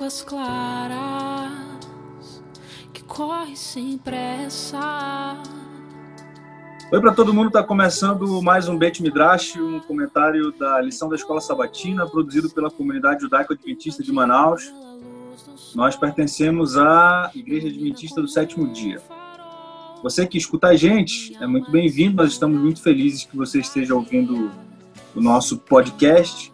águas claras que corre sem pressa. Oi para todo mundo, está começando mais um Bet Midrash, um comentário da lição da Escola Sabatina, produzido pela comunidade judaico-adventista de Manaus. Nós pertencemos à Igreja Adventista do Sétimo Dia. Você que escuta a gente é muito bem-vindo, nós estamos muito felizes que você esteja ouvindo o nosso podcast.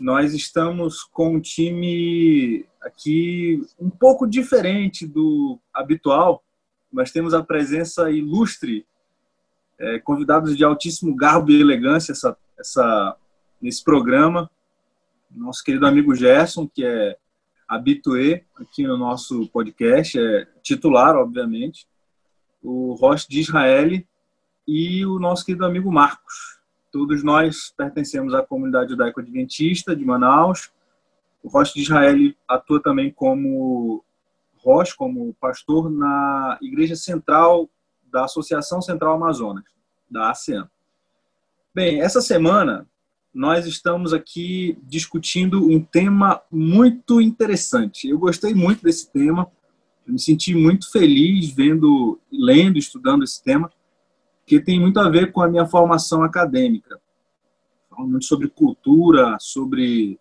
Nós estamos com um time aqui um pouco diferente do habitual. Nós temos a presença ilustre, é, convidados de altíssimo garbo e elegância essa, essa, nesse programa. Nosso querido amigo Gerson, que é habitué aqui no nosso podcast, é titular, obviamente. O Roche de Israel e o nosso querido amigo Marcos. Todos nós pertencemos à comunidade judaico-adventista de Manaus o Rocha de Israel atua também como Rocha, como pastor na Igreja Central da Associação Central Amazonas, da ASEAN. Bem, essa semana nós estamos aqui discutindo um tema muito interessante. Eu gostei muito desse tema, me senti muito feliz vendo, lendo, estudando esse tema, que tem muito a ver com a minha formação acadêmica. Sobre cultura, sobre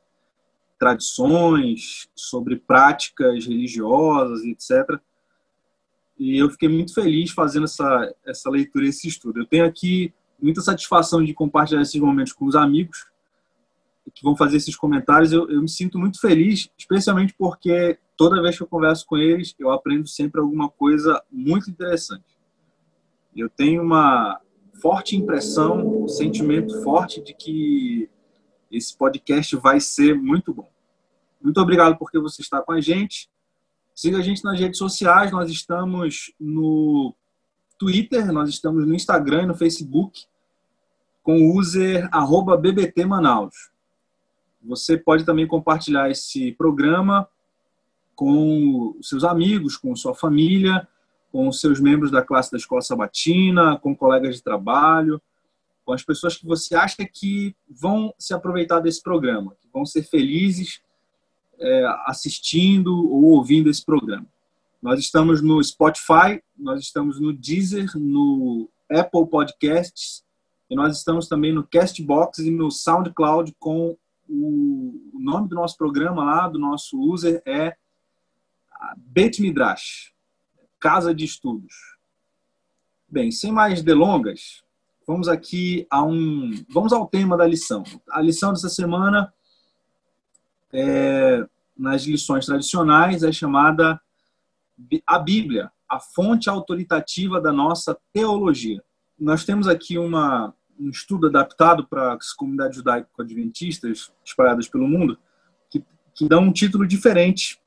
tradições, sobre práticas religiosas, etc. E eu fiquei muito feliz fazendo essa, essa leitura e esse estudo. Eu tenho aqui muita satisfação de compartilhar esses momentos com os amigos que vão fazer esses comentários. Eu, eu me sinto muito feliz, especialmente porque toda vez que eu converso com eles, eu aprendo sempre alguma coisa muito interessante. Eu tenho uma forte impressão, um sentimento forte de que esse podcast vai ser muito bom. Muito obrigado porque você está com a gente. Siga a gente nas redes sociais. Nós estamos no Twitter, nós estamos no Instagram e no Facebook com o user @bbtmanaus. Você pode também compartilhar esse programa com seus amigos, com sua família, com seus membros da classe da escola sabatina, com colegas de trabalho, com as pessoas que você acha que vão se aproveitar desse programa, que vão ser felizes é, assistindo ou ouvindo esse programa. Nós estamos no Spotify, nós estamos no Deezer, no Apple Podcasts e nós estamos também no Castbox e no SoundCloud com o, o nome do nosso programa lá, do nosso user é Bet Midrash, Casa de Estudos. Bem, sem mais delongas, Vamos aqui a um, vamos ao tema da lição. A lição dessa semana é, nas lições tradicionais é chamada a Bíblia, a fonte autoritativa da nossa teologia. Nós temos aqui uma, um estudo adaptado para as comunidades judaico-adventistas espalhadas pelo mundo, que, que dá um título diferente,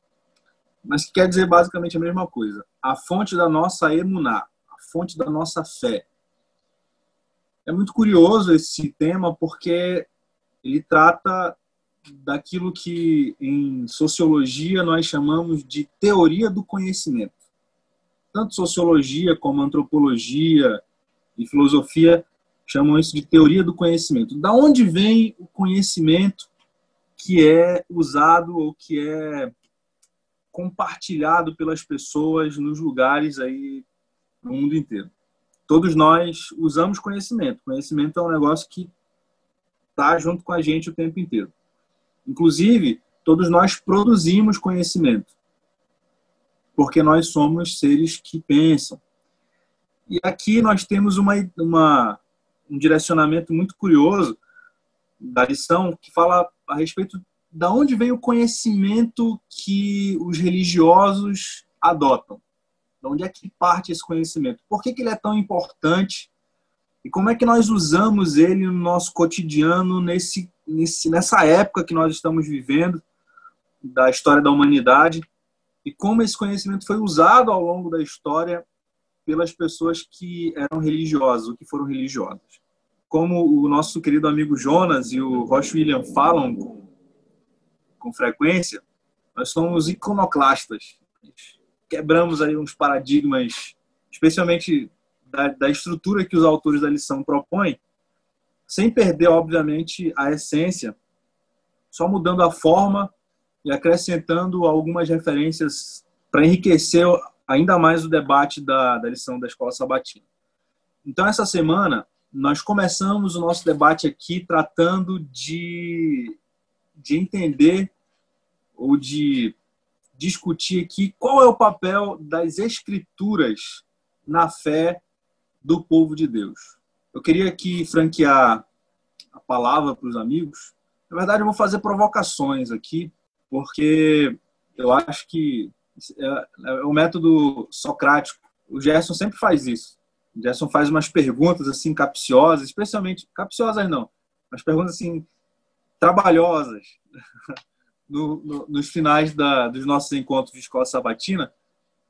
mas que quer dizer basicamente a mesma coisa. A fonte da nossa emuná, a fonte da nossa fé. É muito curioso esse tema porque ele trata daquilo que em sociologia nós chamamos de teoria do conhecimento. Tanto sociologia como antropologia e filosofia chamam isso de teoria do conhecimento. Da onde vem o conhecimento que é usado ou que é compartilhado pelas pessoas nos lugares aí no mundo inteiro? todos nós usamos conhecimento. Conhecimento é um negócio que está junto com a gente o tempo inteiro. Inclusive, todos nós produzimos conhecimento, porque nós somos seres que pensam. E aqui nós temos uma, uma, um direcionamento muito curioso da lição que fala a respeito da onde vem o conhecimento que os religiosos adotam. De onde é que parte esse conhecimento? Por que, que ele é tão importante? E como é que nós usamos ele no nosso cotidiano, nesse, nesse, nessa época que nós estamos vivendo, da história da humanidade? E como esse conhecimento foi usado ao longo da história pelas pessoas que eram religiosas, ou que foram religiosas? Como o nosso querido amigo Jonas e o Roche William falam com, frequência, nós somos iconoclastas quebramos aí uns paradigmas, especialmente da, da estrutura que os autores da lição propõem, sem perder, obviamente, a essência, só mudando a forma e acrescentando algumas referências para enriquecer ainda mais o debate da, da lição da Escola Sabatina. Então, essa semana, nós começamos o nosso debate aqui tratando de, de entender ou de discutir aqui qual é o papel das escrituras na fé do povo de Deus. Eu queria aqui franquear a palavra para os amigos. Na verdade, eu vou fazer provocações aqui, porque eu acho que é, é o método socrático. O Gerson sempre faz isso. O Gerson faz umas perguntas assim capciosas, especialmente capciosas não, umas perguntas assim trabalhosas no, no, nos finais da, dos nossos encontros de escola sabatina.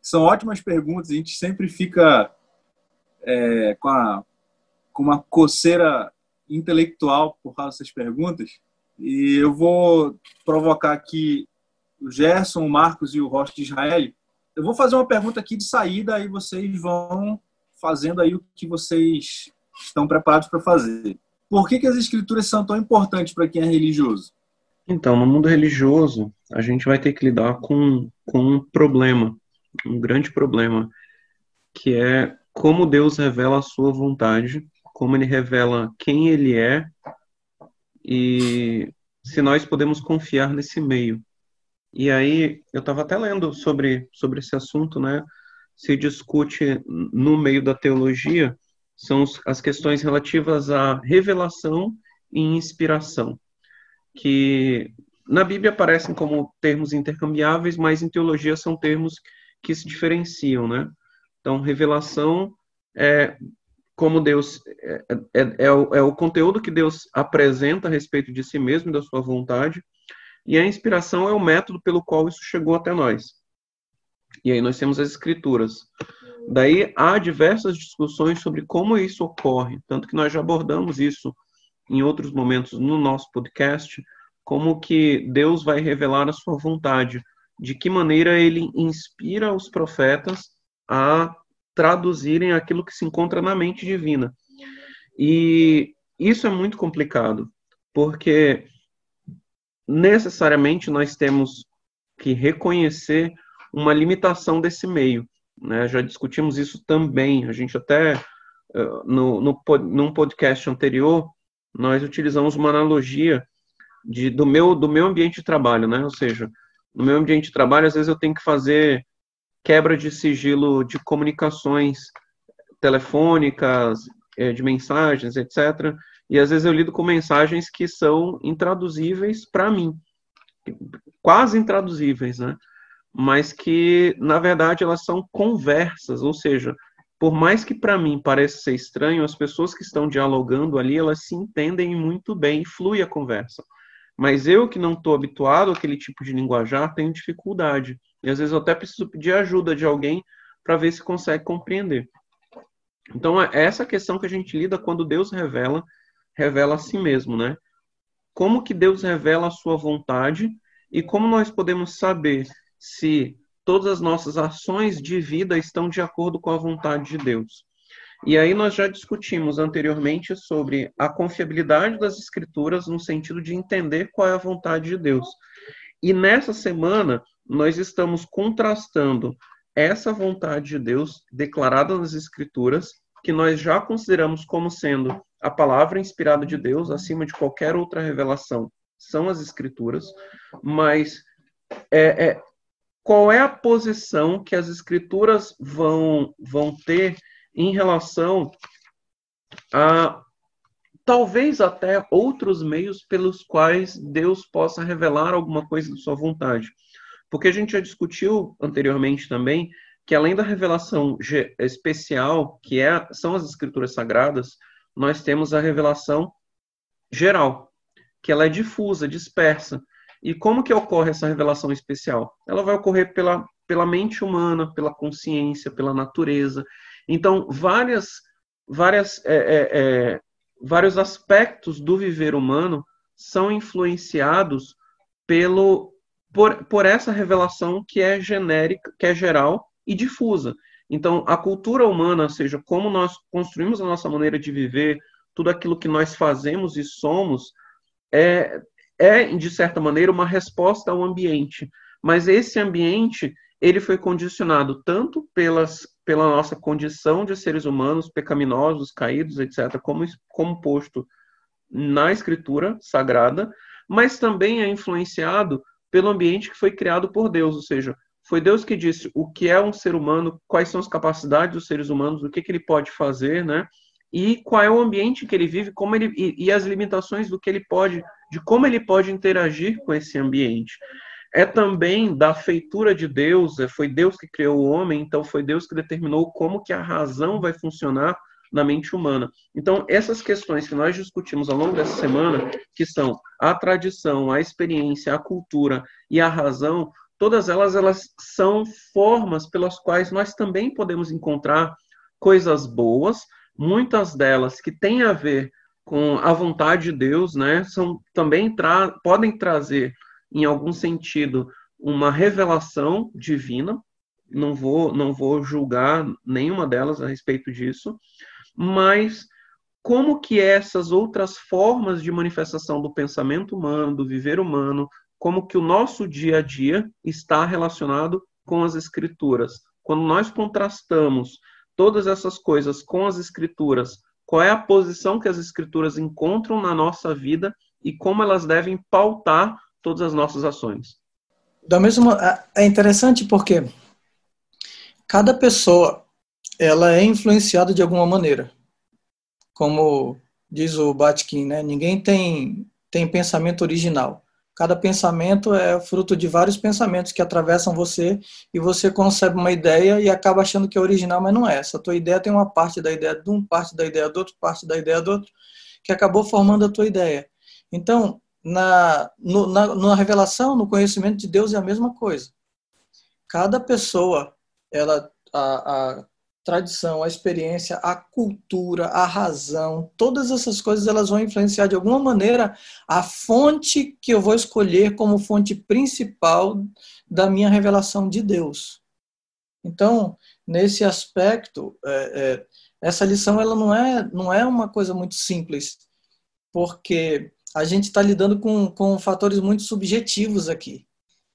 São ótimas perguntas. A gente sempre fica é, com, a, com uma coceira intelectual por causa dessas perguntas. E eu vou provocar aqui o Gerson, o Marcos e o Rocha de Israel. Eu vou fazer uma pergunta aqui de saída e vocês vão fazendo aí o que vocês estão preparados para fazer. Por que, que as escrituras são tão importantes para quem é religioso? Então, no mundo religioso, a gente vai ter que lidar com, com um problema, um grande problema, que é como Deus revela a sua vontade, como ele revela quem ele é e se nós podemos confiar nesse meio. E aí, eu estava até lendo sobre, sobre esse assunto, né? Se discute no meio da teologia são as questões relativas à revelação e inspiração, que na Bíblia aparecem como termos intercambiáveis, mas em teologia são termos que se diferenciam, né? Então, revelação é como Deus é, é, é, o, é o conteúdo que Deus apresenta a respeito de si mesmo e da sua vontade, e a inspiração é o método pelo qual isso chegou até nós. E aí nós temos as escrituras. Daí há diversas discussões sobre como isso ocorre, tanto que nós já abordamos isso em outros momentos no nosso podcast, como que Deus vai revelar a sua vontade, de que maneira ele inspira os profetas a traduzirem aquilo que se encontra na mente divina. E isso é muito complicado, porque necessariamente nós temos que reconhecer uma limitação desse meio. Né? Já discutimos isso também. A gente até, eh, no, no, num podcast anterior, nós utilizamos uma analogia de, do, meu, do meu ambiente de trabalho, né? Ou seja, no meu ambiente de trabalho, às vezes eu tenho que fazer quebra de sigilo de comunicações telefônicas, eh, de mensagens, etc. E às vezes eu lido com mensagens que são intraduzíveis para mim, quase intraduzíveis, né? Mas que na verdade elas são conversas, ou seja, por mais que para mim pareça ser estranho, as pessoas que estão dialogando ali, elas se entendem muito bem, flui a conversa. Mas eu que não estou habituado àquele tipo de linguajar, tenho dificuldade. E às vezes eu até preciso pedir ajuda de alguém para ver se consegue compreender. Então, é essa questão que a gente lida quando Deus revela, revela a si mesmo, né? Como que Deus revela a sua vontade e como nós podemos saber se todas as nossas ações de vida estão de acordo com a vontade de Deus. E aí nós já discutimos anteriormente sobre a confiabilidade das escrituras no sentido de entender qual é a vontade de Deus. E nessa semana nós estamos contrastando essa vontade de Deus declarada nas escrituras, que nós já consideramos como sendo a palavra inspirada de Deus acima de qualquer outra revelação, são as escrituras, mas é, é, qual é a posição que as escrituras vão, vão ter em relação a talvez até outros meios pelos quais Deus possa revelar alguma coisa de sua vontade. Porque a gente já discutiu anteriormente também que além da revelação especial, que é, são as escrituras sagradas, nós temos a revelação geral, que ela é difusa, dispersa. E como que ocorre essa revelação especial? Ela vai ocorrer pela, pela mente humana, pela consciência, pela natureza. Então, várias, várias, é, é, é, vários aspectos do viver humano são influenciados pelo, por, por essa revelação que é genérica, que é geral e difusa. Então, a cultura humana, seja, como nós construímos a nossa maneira de viver, tudo aquilo que nós fazemos e somos, é, é, de certa maneira, uma resposta ao ambiente. Mas esse ambiente, ele foi condicionado tanto pelas, pela nossa condição de seres humanos pecaminosos, caídos, etc., como, como posto na escritura sagrada, mas também é influenciado pelo ambiente que foi criado por Deus, ou seja, foi Deus que disse o que é um ser humano, quais são as capacidades dos seres humanos, o que, que ele pode fazer, né? E qual é o ambiente que ele vive, como ele e, e as limitações do que ele pode, de como ele pode interagir com esse ambiente. É também da feitura de Deus, é, foi Deus que criou o homem, então foi Deus que determinou como que a razão vai funcionar na mente humana. Então, essas questões que nós discutimos ao longo dessa semana, que são a tradição, a experiência, a cultura e a razão, todas elas elas são formas pelas quais nós também podemos encontrar coisas boas, muitas delas que têm a ver com a vontade de Deus, né? São também tra podem trazer em algum sentido uma revelação divina. Não vou não vou julgar nenhuma delas a respeito disso, mas como que essas outras formas de manifestação do pensamento humano, do viver humano, como que o nosso dia a dia está relacionado com as escrituras. Quando nós contrastamos todas essas coisas com as escrituras, qual é a posição que as escrituras encontram na nossa vida e como elas devem pautar todas as nossas ações. Da mesma é interessante porque cada pessoa ela é influenciada de alguma maneira. Como diz o Batkin, né? Ninguém tem tem pensamento original. Cada pensamento é fruto de vários pensamentos que atravessam você e você concebe uma ideia e acaba achando que é original, mas não é. Essa tua ideia tem uma parte da ideia de um, parte da ideia do outro, parte da ideia do outro, que acabou formando a tua ideia. Então, na, no, na, na revelação, no conhecimento de Deus é a mesma coisa. Cada pessoa, ela a, a tradição, a experiência, a cultura, a razão, todas essas coisas elas vão influenciar de alguma maneira a fonte que eu vou escolher como fonte principal da minha revelação de Deus. Então, nesse aspecto, é, é, essa lição ela não é não é uma coisa muito simples, porque a gente está lidando com, com fatores muito subjetivos aqui.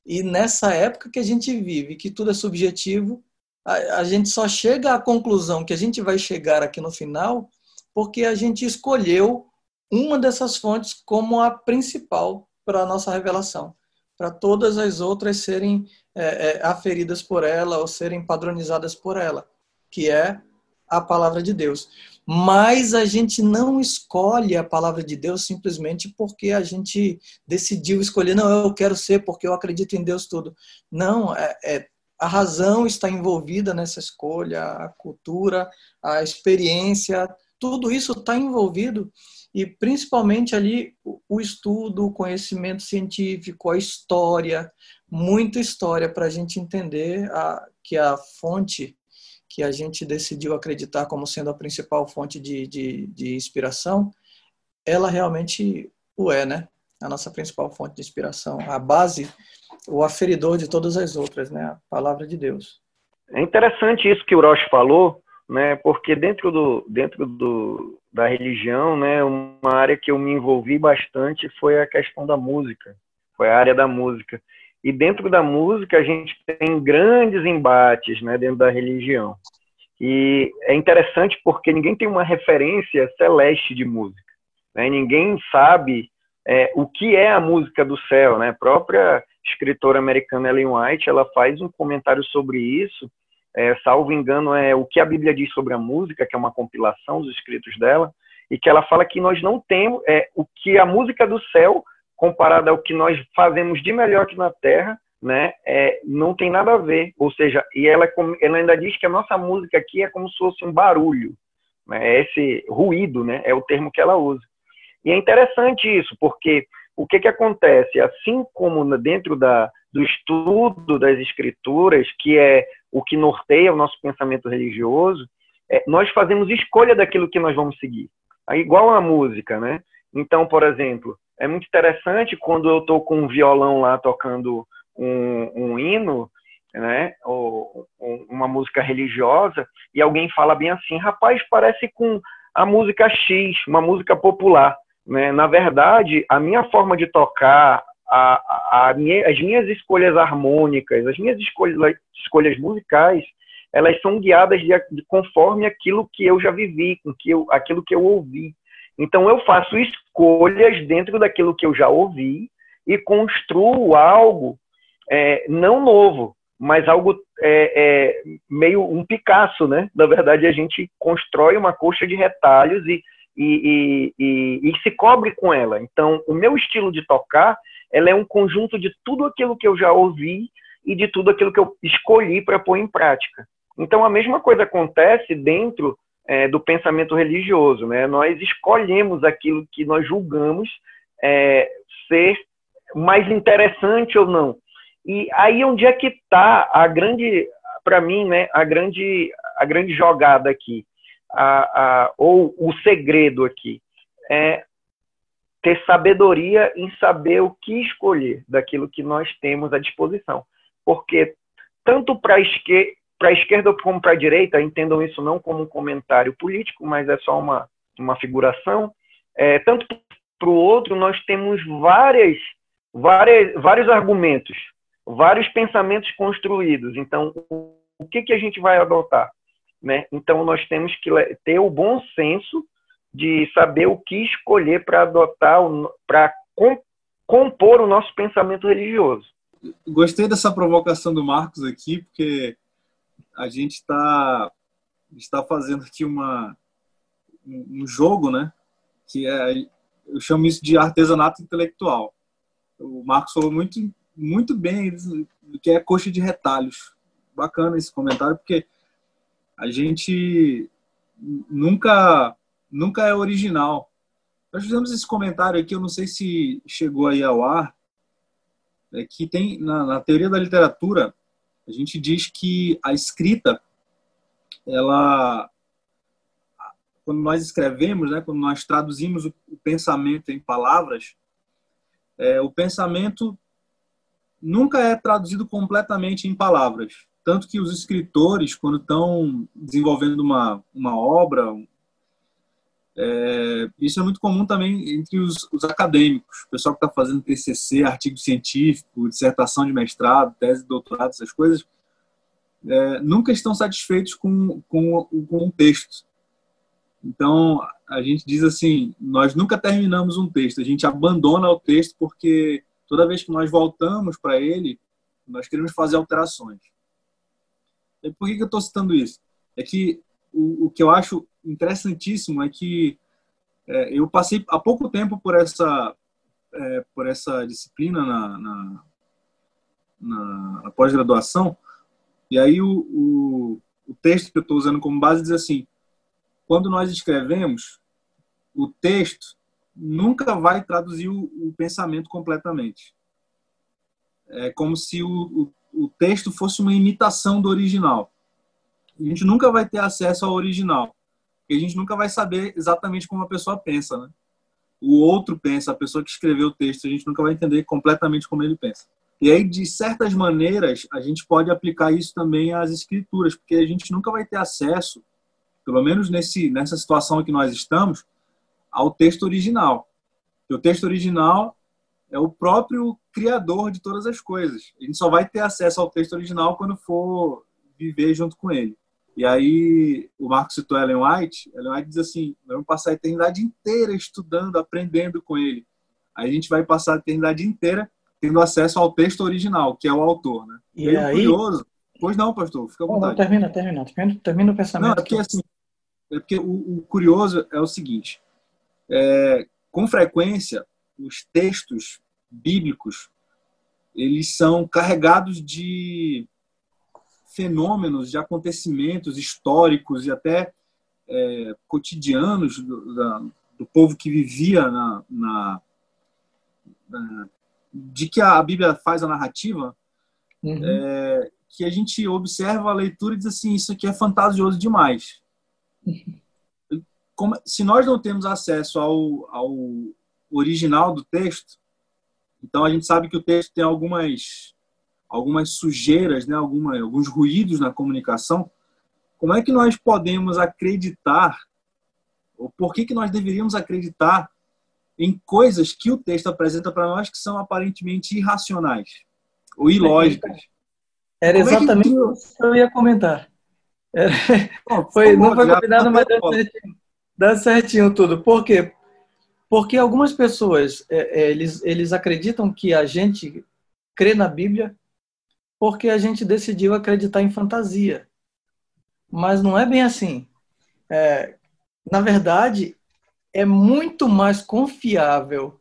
E nessa época que a gente vive, que tudo é subjetivo, a, a gente só chega à conclusão que a gente vai chegar aqui no final porque a gente escolheu uma dessas fontes como a principal para a nossa revelação, para todas as outras serem é, é, aferidas por ela ou serem padronizadas por ela, que é a palavra de Deus. Mas a gente não escolhe a palavra de Deus simplesmente porque a gente decidiu escolher, não, eu quero ser porque eu acredito em Deus tudo. Não, é, é a razão está envolvida nessa escolha, a cultura, a experiência, tudo isso está envolvido e principalmente ali o estudo, o conhecimento científico, a história, muita história para a gente entender a, que a fonte que a gente decidiu acreditar como sendo a principal fonte de, de, de inspiração, ela realmente o é, né? A nossa principal fonte de inspiração, a base o aferidor de todas as outras, né? A palavra de Deus. É interessante isso que o Roche falou, né? Porque dentro do dentro do da religião, né? Uma área que eu me envolvi bastante foi a questão da música, foi a área da música. E dentro da música a gente tem grandes embates, né? Dentro da religião. E é interessante porque ninguém tem uma referência celeste de música. Né? Ninguém sabe é, o que é a música do céu, né? A própria escritora americana Ellen White, ela faz um comentário sobre isso, é, salvo engano, é o que a Bíblia diz sobre a música, que é uma compilação dos escritos dela, e que ela fala que nós não temos é, o que a música do céu, comparada ao que nós fazemos de melhor aqui na Terra, né, é, não tem nada a ver. Ou seja, e ela, ela ainda diz que a nossa música aqui é como se fosse um barulho, né, esse ruído, né, é o termo que ela usa. E é interessante isso, porque o que, que acontece? Assim como dentro da, do estudo das escrituras, que é o que norteia o nosso pensamento religioso, é, nós fazemos escolha daquilo que nós vamos seguir. É igual a música, né? Então, por exemplo, é muito interessante quando eu estou com um violão lá tocando um, um hino, né? Ou, ou uma música religiosa, e alguém fala bem assim, rapaz, parece com a música X, uma música popular. Né? Na verdade, a minha forma de tocar, a, a, a minha, as minhas escolhas harmônicas, as minhas escolhas, escolhas musicais, elas são guiadas de, de, conforme aquilo que eu já vivi, com que eu, aquilo que eu ouvi. Então eu faço escolhas dentro daquilo que eu já ouvi e construo algo é, não novo, mas algo é, é, meio um Picasso, né? Na verdade, a gente constrói uma coxa de retalhos e, e, e, e, se cobre com ela. Então, o meu estilo de tocar, ela é um conjunto de tudo aquilo que eu já ouvi e de tudo aquilo que eu escolhi para pôr em prática. Então, a mesma coisa acontece dentro é, do pensamento religioso, né? Nós escolhemos aquilo que nós julgamos é, ser mais interessante ou não. E aí onde é que está a grande, para mim, né, a grande, a grande jogada aqui, a, a, ou o segredo aqui, é ter sabedoria em saber o que escolher daquilo que nós temos à disposição. Porque tanto para a esquerda, a esquerda como para a direita, entendam isso não como um comentário político, mas é só uma, uma figuração. É, tanto para o outro, nós temos várias, várias, vários argumentos vários pensamentos construídos. Então, o que, que a gente vai adotar? Né? Então, nós temos que ter o bom senso de saber o que escolher para adotar, para compor o nosso pensamento religioso. Gostei dessa provocação do Marcos aqui, porque a gente está está fazendo aqui uma um jogo, né? Que é eu chamo isso de artesanato intelectual. O Marcos falou muito muito bem do que é coxa de retalhos. Bacana esse comentário, porque a gente nunca nunca é original. Nós fizemos esse comentário aqui, eu não sei se chegou aí ao ar, é que tem na, na teoria da literatura a gente diz que a escrita ela quando nós escrevemos, né, quando nós traduzimos o, pensamento em palavras, é, o pensamento nunca é traduzido completamente em palavras. Tanto que os escritores, quando estão desenvolvendo uma, uma obra, é, isso é muito comum também entre os, os acadêmicos, o pessoal que está fazendo TCC, artigo científico, dissertação de mestrado, tese de doutorado, essas coisas, é, nunca estão satisfeitos com, com, com texto. Então, a gente diz assim, nós nunca terminamos um texto, a gente abandona o texto porque toda vez que nós voltamos para ele, nós queremos fazer alterações. E por que, que eu estou citando isso? É que o, o, que eu acho interessantíssimo é que é, eu passei há pouco tempo por essa é, por essa disciplina na, na, na, na pós-graduação e aí o, o, o texto que eu estou usando como base diz assim quando nós escrevemos o texto nunca vai traduzir o, o pensamento completamente. É como se o, o, o, texto fosse uma imitação do original. A gente nunca vai ter acesso ao original, porque a gente nunca vai saber exatamente como a pessoa pensa, né? O outro pensa, a pessoa que escreveu o texto, a gente nunca vai entender completamente como ele pensa. E aí, de certas maneiras, a gente pode aplicar isso também às escrituras, porque a gente nunca vai ter acesso, pelo menos nesse, nessa situação que nós estamos, ao texto original. E o texto original é o próprio criador de todas as coisas. A gente só vai ter acesso ao texto original quando for viver junto com ele. E aí, o Marcos citou Ellen White. Ellen White diz assim: vamos passar a eternidade inteira estudando, aprendendo com ele. Aí a gente vai passar a eternidade inteira tendo acesso ao texto original, que é o autor. Né? E, e aí... curioso. Pois não, pastor, fica à vontade. Não, termina, termina, termina, termina o pensamento. Não, é porque, assim, é porque o, o curioso é o seguinte: é, com frequência, os textos bíblicos eles são carregados de fenômenos, de acontecimentos históricos e até é, cotidianos do, da, do, povo que vivia na, na, na, de que a Bíblia faz a narrativa, uhum. é, que a gente observa a leitura e diz assim, isso aqui é fantasioso demais. Uhum como, se nós não temos acesso ao, ao original do texto, então a gente sabe que o texto tem algumas algumas sujeiras, né, alguma, alguns ruídos na comunicação. Como é que nós podemos acreditar, ou por que, que nós deveríamos acreditar em coisas que o texto apresenta para nós que são aparentemente irracionais ou ilógicas. Era exatamente o que eu ia comentar. Era... Bom, foi, não foi combinado, mas deu certinho, deu certinho tudo. Por quê? Porque algumas pessoas, é, é, eles, eles acreditam que a gente crê na Bíblia porque a gente decidiu acreditar em fantasia. Mas não é bem assim. É, na verdade, é muito mais confiável,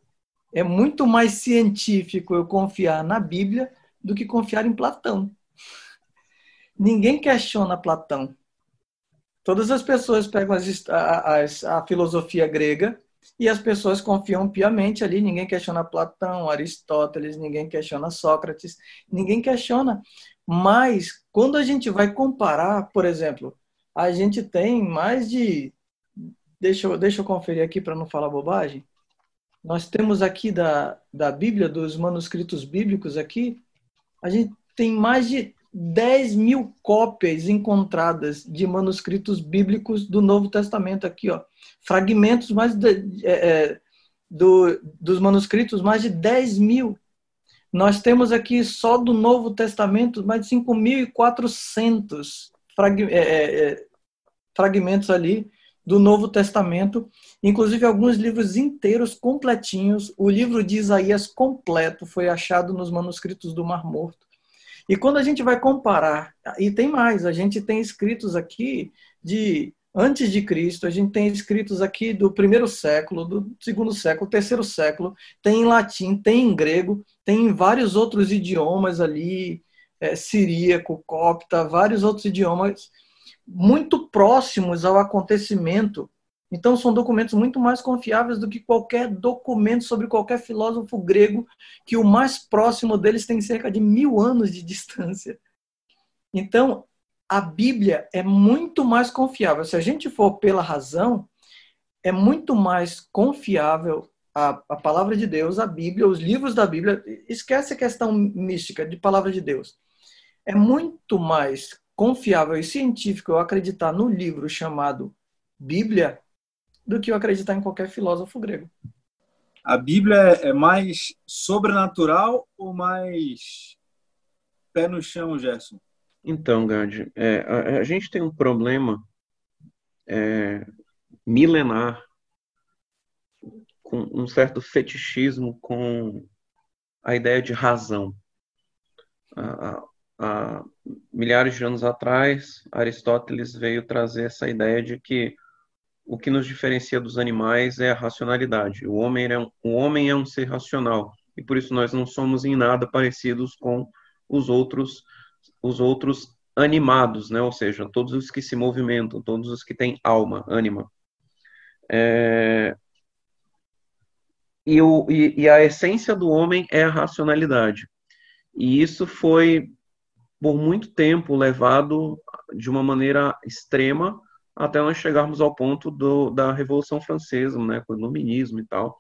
é muito mais científico eu confiar na Bíblia do que confiar em Platão. Ninguém questiona Platão. Todas as pessoas pegam as, a, a, a filosofia grega e as pessoas confiam piamente ali, ninguém questiona Platão, Aristóteles, ninguém questiona Sócrates, ninguém questiona. Mas quando a gente vai comparar, por exemplo, a gente tem mais de. Deixa eu, deixa eu conferir aqui para não falar bobagem. Nós temos aqui da, da Bíblia, dos manuscritos bíblicos aqui, a gente tem mais de 10 mil cópias encontradas de manuscritos bíblicos do Novo Testamento aqui, ó. Fragmentos mais de, é, é do, dos manuscritos, mais de 10 mil. Nós temos aqui só do Novo Testamento mais de 5.400 frag, é, é, é, fragmentos ali do Novo Testamento, inclusive alguns livros inteiros completinhos. O livro de Isaías completo foi achado nos manuscritos do Mar Morto. E quando a gente vai comparar, e tem mais, a gente tem escritos aqui de antes de Cristo, a gente tem escritos aqui do primeiro século, do segundo século, terceiro século, tem em latim, tem em grego, tem em vários outros idiomas ali, é, siríaco, copta, vários outros idiomas muito próximos ao acontecimento então, são documentos muito mais confiáveis do que qualquer documento sobre qualquer filósofo grego, que o mais próximo deles tem cerca de mil anos de distância. Então, a Bíblia é muito mais confiável. Se a gente for pela razão, é muito mais confiável a, a palavra de Deus, a Bíblia, os livros da Bíblia. Esquece a questão mística de palavra de Deus. É muito mais confiável e científico eu acreditar no livro chamado Bíblia do que eu acreditar em qualquer filósofo grego. A Bíblia é mais sobrenatural ou mais pé no chão, Gerson? Então, Gandhi, é, a, a, gente tem um problema é, milenar com um certo fetichismo com a ideia de razão. Há milhares de anos atrás, Aristóteles veio trazer essa ideia de que o que nos diferencia dos animais é a racionalidade. O homem é um, o homem é um ser racional e por isso nós não somos em nada parecidos com os outros os outros animados, né? Ou seja, todos os que se movimentam, todos os que têm alma, ânima. É... E, o, e, e a essência do homem é a racionalidade. E isso foi por muito tempo levado de uma maneira extrema até nós chegarmos ao ponto do, da Revolução Francesa, né, com o iluminismo e tal,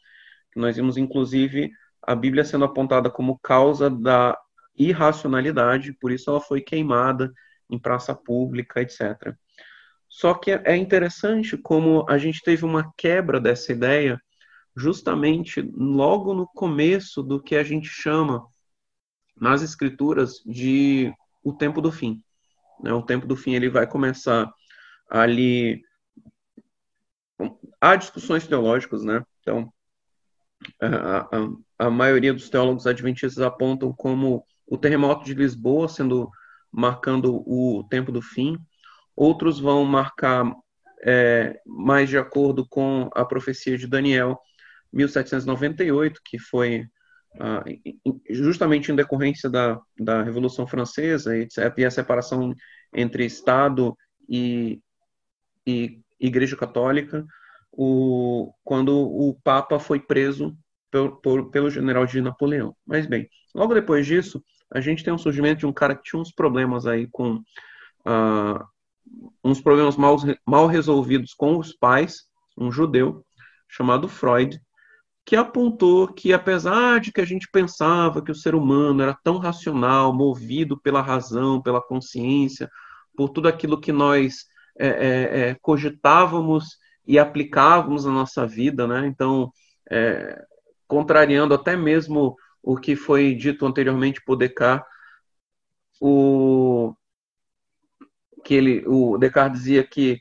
nós vimos inclusive a Bíblia sendo apontada como causa da irracionalidade, por isso ela foi queimada em praça pública, etc. Só que é interessante como a gente teve uma quebra dessa ideia justamente logo no começo do que a gente chama nas escrituras de o tempo do fim. Né? O tempo do fim ele vai começar ali há discussões teológicas, né? Então, a, a, a, maioria dos teólogos adventistas apontam como o terremoto de Lisboa sendo marcando o tempo do fim. Outros vão marcar é, mais de acordo com a profecia de Daniel 1798, que foi ah, justamente em decorrência da, da Revolução Francesa e a separação entre Estado e, e Igreja Católica, o, quando o Papa foi preso por, por, pelo general de Napoleão. Mas bem, logo depois disso, a gente tem um surgimento de um cara que tinha uns problemas aí com uh, uns problemas mal, mal resolvidos com os pais, um judeu chamado Freud, que apontou que apesar de que a gente pensava que o ser humano era tão racional, movido pela razão, pela consciência, por tudo aquilo que nós é, é, é, cogitávamos e aplicávamos na nossa vida, né? Então, é, contrariando até mesmo o que foi dito anteriormente por Descartes, o, que ele, o Descartes dizia que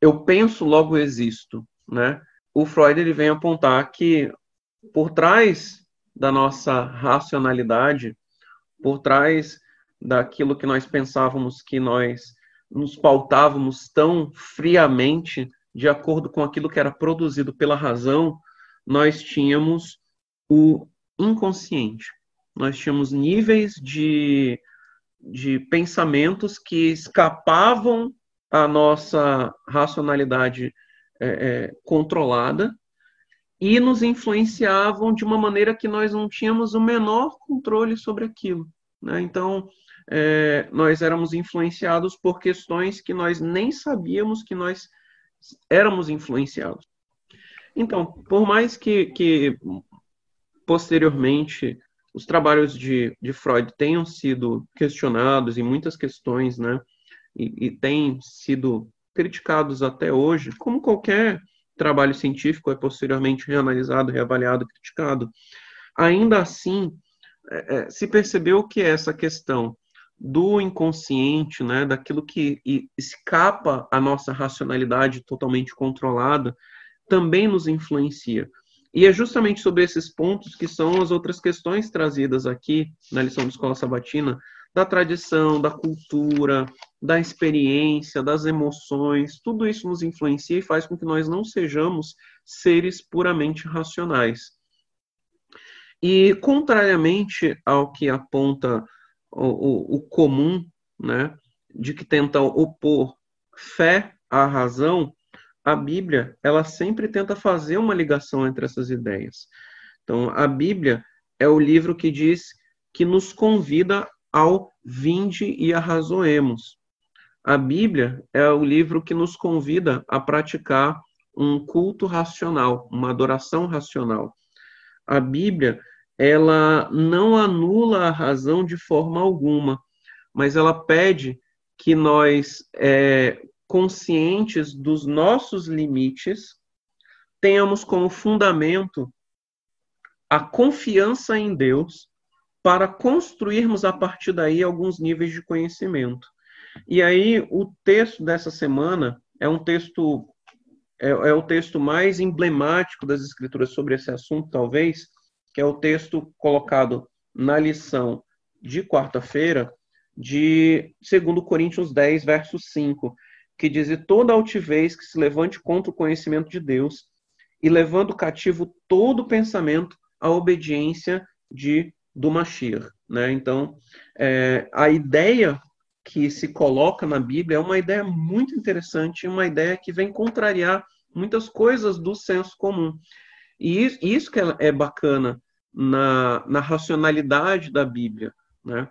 eu penso, logo existo, né? O Freud ele vem apontar que por trás da nossa racionalidade, por trás daquilo que nós pensávamos que nós nos pautávamos tão friamente de acordo com aquilo que era produzido pela razão, nós tínhamos o inconsciente. Nós tínhamos níveis de, de pensamentos que escapavam à nossa racionalidade é, é, controlada e nos influenciavam de uma maneira que nós não tínhamos o menor controle sobre aquilo. Né? Então, é, nós éramos influenciados por questões que nós nem sabíamos que nós éramos influenciados. Então, por mais que, que posteriormente os trabalhos de, de Freud tenham sido questionados em muitas questões, né, e, e têm sido criticados até hoje, como qualquer trabalho científico é posteriormente reanalisado, reavaliado, criticado, ainda assim é, é se percebeu que essa questão do inconsciente, né, daquilo que escapa à nossa racionalidade totalmente controlada, também nos influencia. E é justamente sobre esses pontos que são as outras questões trazidas aqui na lição de escola sabatina, da tradição, da cultura, da experiência, das emoções, tudo isso nos influencia e faz com que nós não sejamos seres puramente racionais. E, contrariamente ao que aponta o, o, o comum, né, de que tenta opor fé à razão, a Bíblia, ela sempre tenta fazer uma ligação entre essas ideias. Então, a Bíblia é o livro que diz que nos convida ao vinde e arrazoemos. A Bíblia é o livro que nos convida a praticar um culto racional, uma adoração racional. A Bíblia ela não anula a razão de forma alguma, mas ela pede que nós, é, conscientes dos nossos limites, tenhamos como fundamento a confiança em Deus para construirmos a partir daí alguns níveis de conhecimento. E aí o texto dessa semana é um texto é, é o texto mais emblemático das escrituras sobre esse assunto, talvez, que é o texto colocado na lição de quarta-feira, de 2 Coríntios 10, verso 5, que diz: e toda altivez que se levante contra o conhecimento de Deus, e levando cativo todo pensamento à obediência de do Mashiach. Né? Então, é, a ideia que se coloca na Bíblia é uma ideia muito interessante, uma ideia que vem contrariar muitas coisas do senso comum. E isso que é, é bacana na, na racionalidade da Bíblia. Né?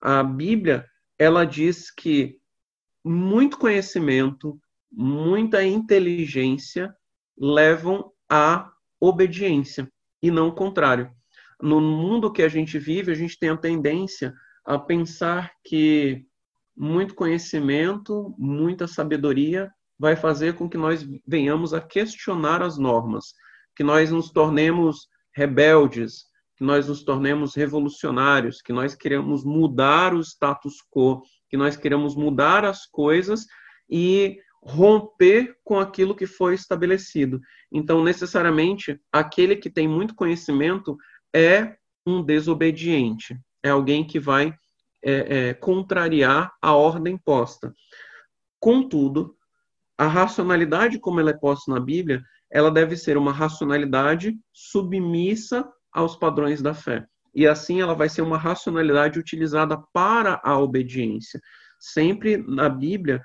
A Bíblia ela diz que muito conhecimento, muita inteligência levam à obediência e não o contrário. No mundo que a gente vive, a gente tem a tendência a pensar que muito conhecimento, muita sabedoria vai fazer com que nós venhamos a questionar as normas, que nós nos tornemos rebeldes, que nós nos tornemos revolucionários, que nós queremos mudar o status quo, que nós queremos mudar as coisas e romper com aquilo que foi estabelecido. Então, necessariamente, aquele que tem muito conhecimento é um desobediente, é alguém que vai é, é, contrariar a ordem posta. Contudo, a racionalidade como ela é posta na Bíblia, ela deve ser uma racionalidade submissa aos padrões da fé. E assim ela vai ser uma racionalidade utilizada para a obediência. Sempre na Bíblia,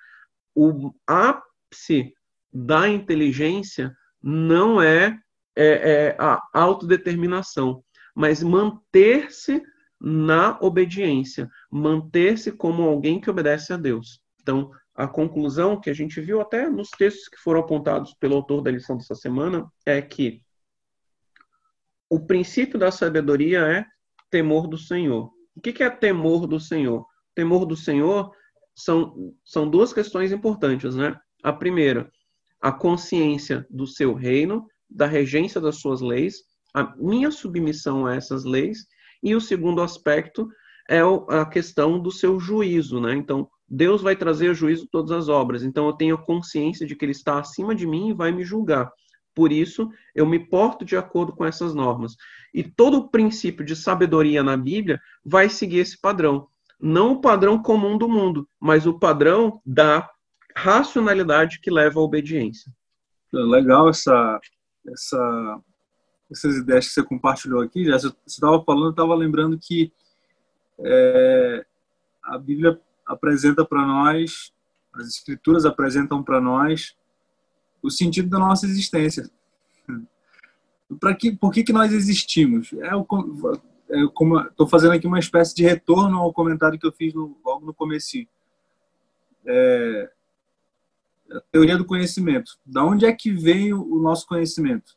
o ápice da inteligência não é, é, é a autodeterminação, mas manter-se na obediência, manter-se como alguém que obedece a Deus. Então, a conclusão que a gente viu até nos textos que foram apontados pelo autor da lição dessa semana é que o princípio da sabedoria é temor do Senhor. O que é temor do Senhor? Temor do Senhor são, são duas questões importantes, né? A primeira, a consciência do seu reino, da regência das suas leis, a minha submissão a essas leis, e o segundo aspecto é a questão do seu juízo, né? Então, Deus vai trazer a juízo todas as obras. Então, eu tenho consciência de que Ele está acima de mim e vai me julgar. Por isso, eu me porto de acordo com essas normas. E todo o princípio de sabedoria na Bíblia vai seguir esse padrão. Não o padrão comum do mundo, mas o padrão da racionalidade que leva à obediência. Legal essa, essa, essas ideias que você compartilhou aqui. Você estava falando, eu estava lembrando que é, a Bíblia apresenta para nós, as Escrituras apresentam para nós o sentido da nossa existência. Para que, por que, que nós existimos? É, o, é como estou fazendo aqui uma espécie de retorno ao comentário que eu fiz no, logo no começo. É, a teoria do conhecimento. Da onde é que vem o nosso conhecimento?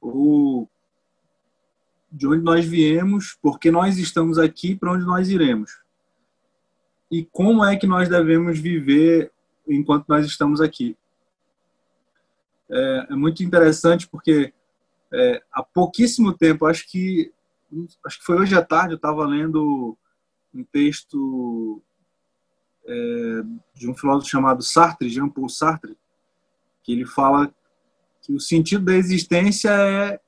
O, de onde nós viemos, por que nós estamos aqui, para onde nós iremos. E como é que nós devemos viver enquanto nós estamos aqui é, é muito interessante porque é, há pouquíssimo tempo, acho que acho que foi hoje à tarde, eu estava lendo um texto é, de um filósofo chamado Sartre, Jean-Paul Sartre, que ele fala que o sentido da existência é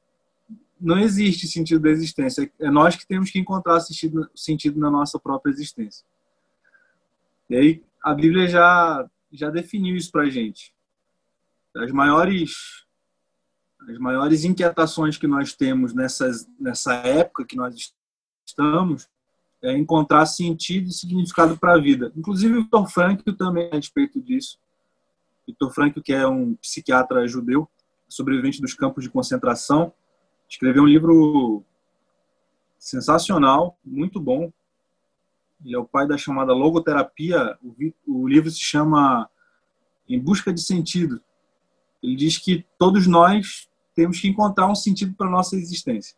não existe sentido da existência, é nós que temos que encontrar sentido, sentido na nossa própria existência. E aí a Bíblia já já definiu isso para gente as maiores as maiores inquietações que nós temos nessas, nessa época que nós estamos é encontrar sentido e significado para a vida. Inclusive, o Viktor Frankl também a respeito disso. Viktor Frankl, que é um psiquiatra judeu, sobrevivente dos campos de concentração, escreveu um livro sensacional, muito bom. Ele é o pai da chamada logoterapia. O, o livro se chama Em Busca de Sentido. Ele diz que todos nós temos que encontrar um sentido para a nossa existência.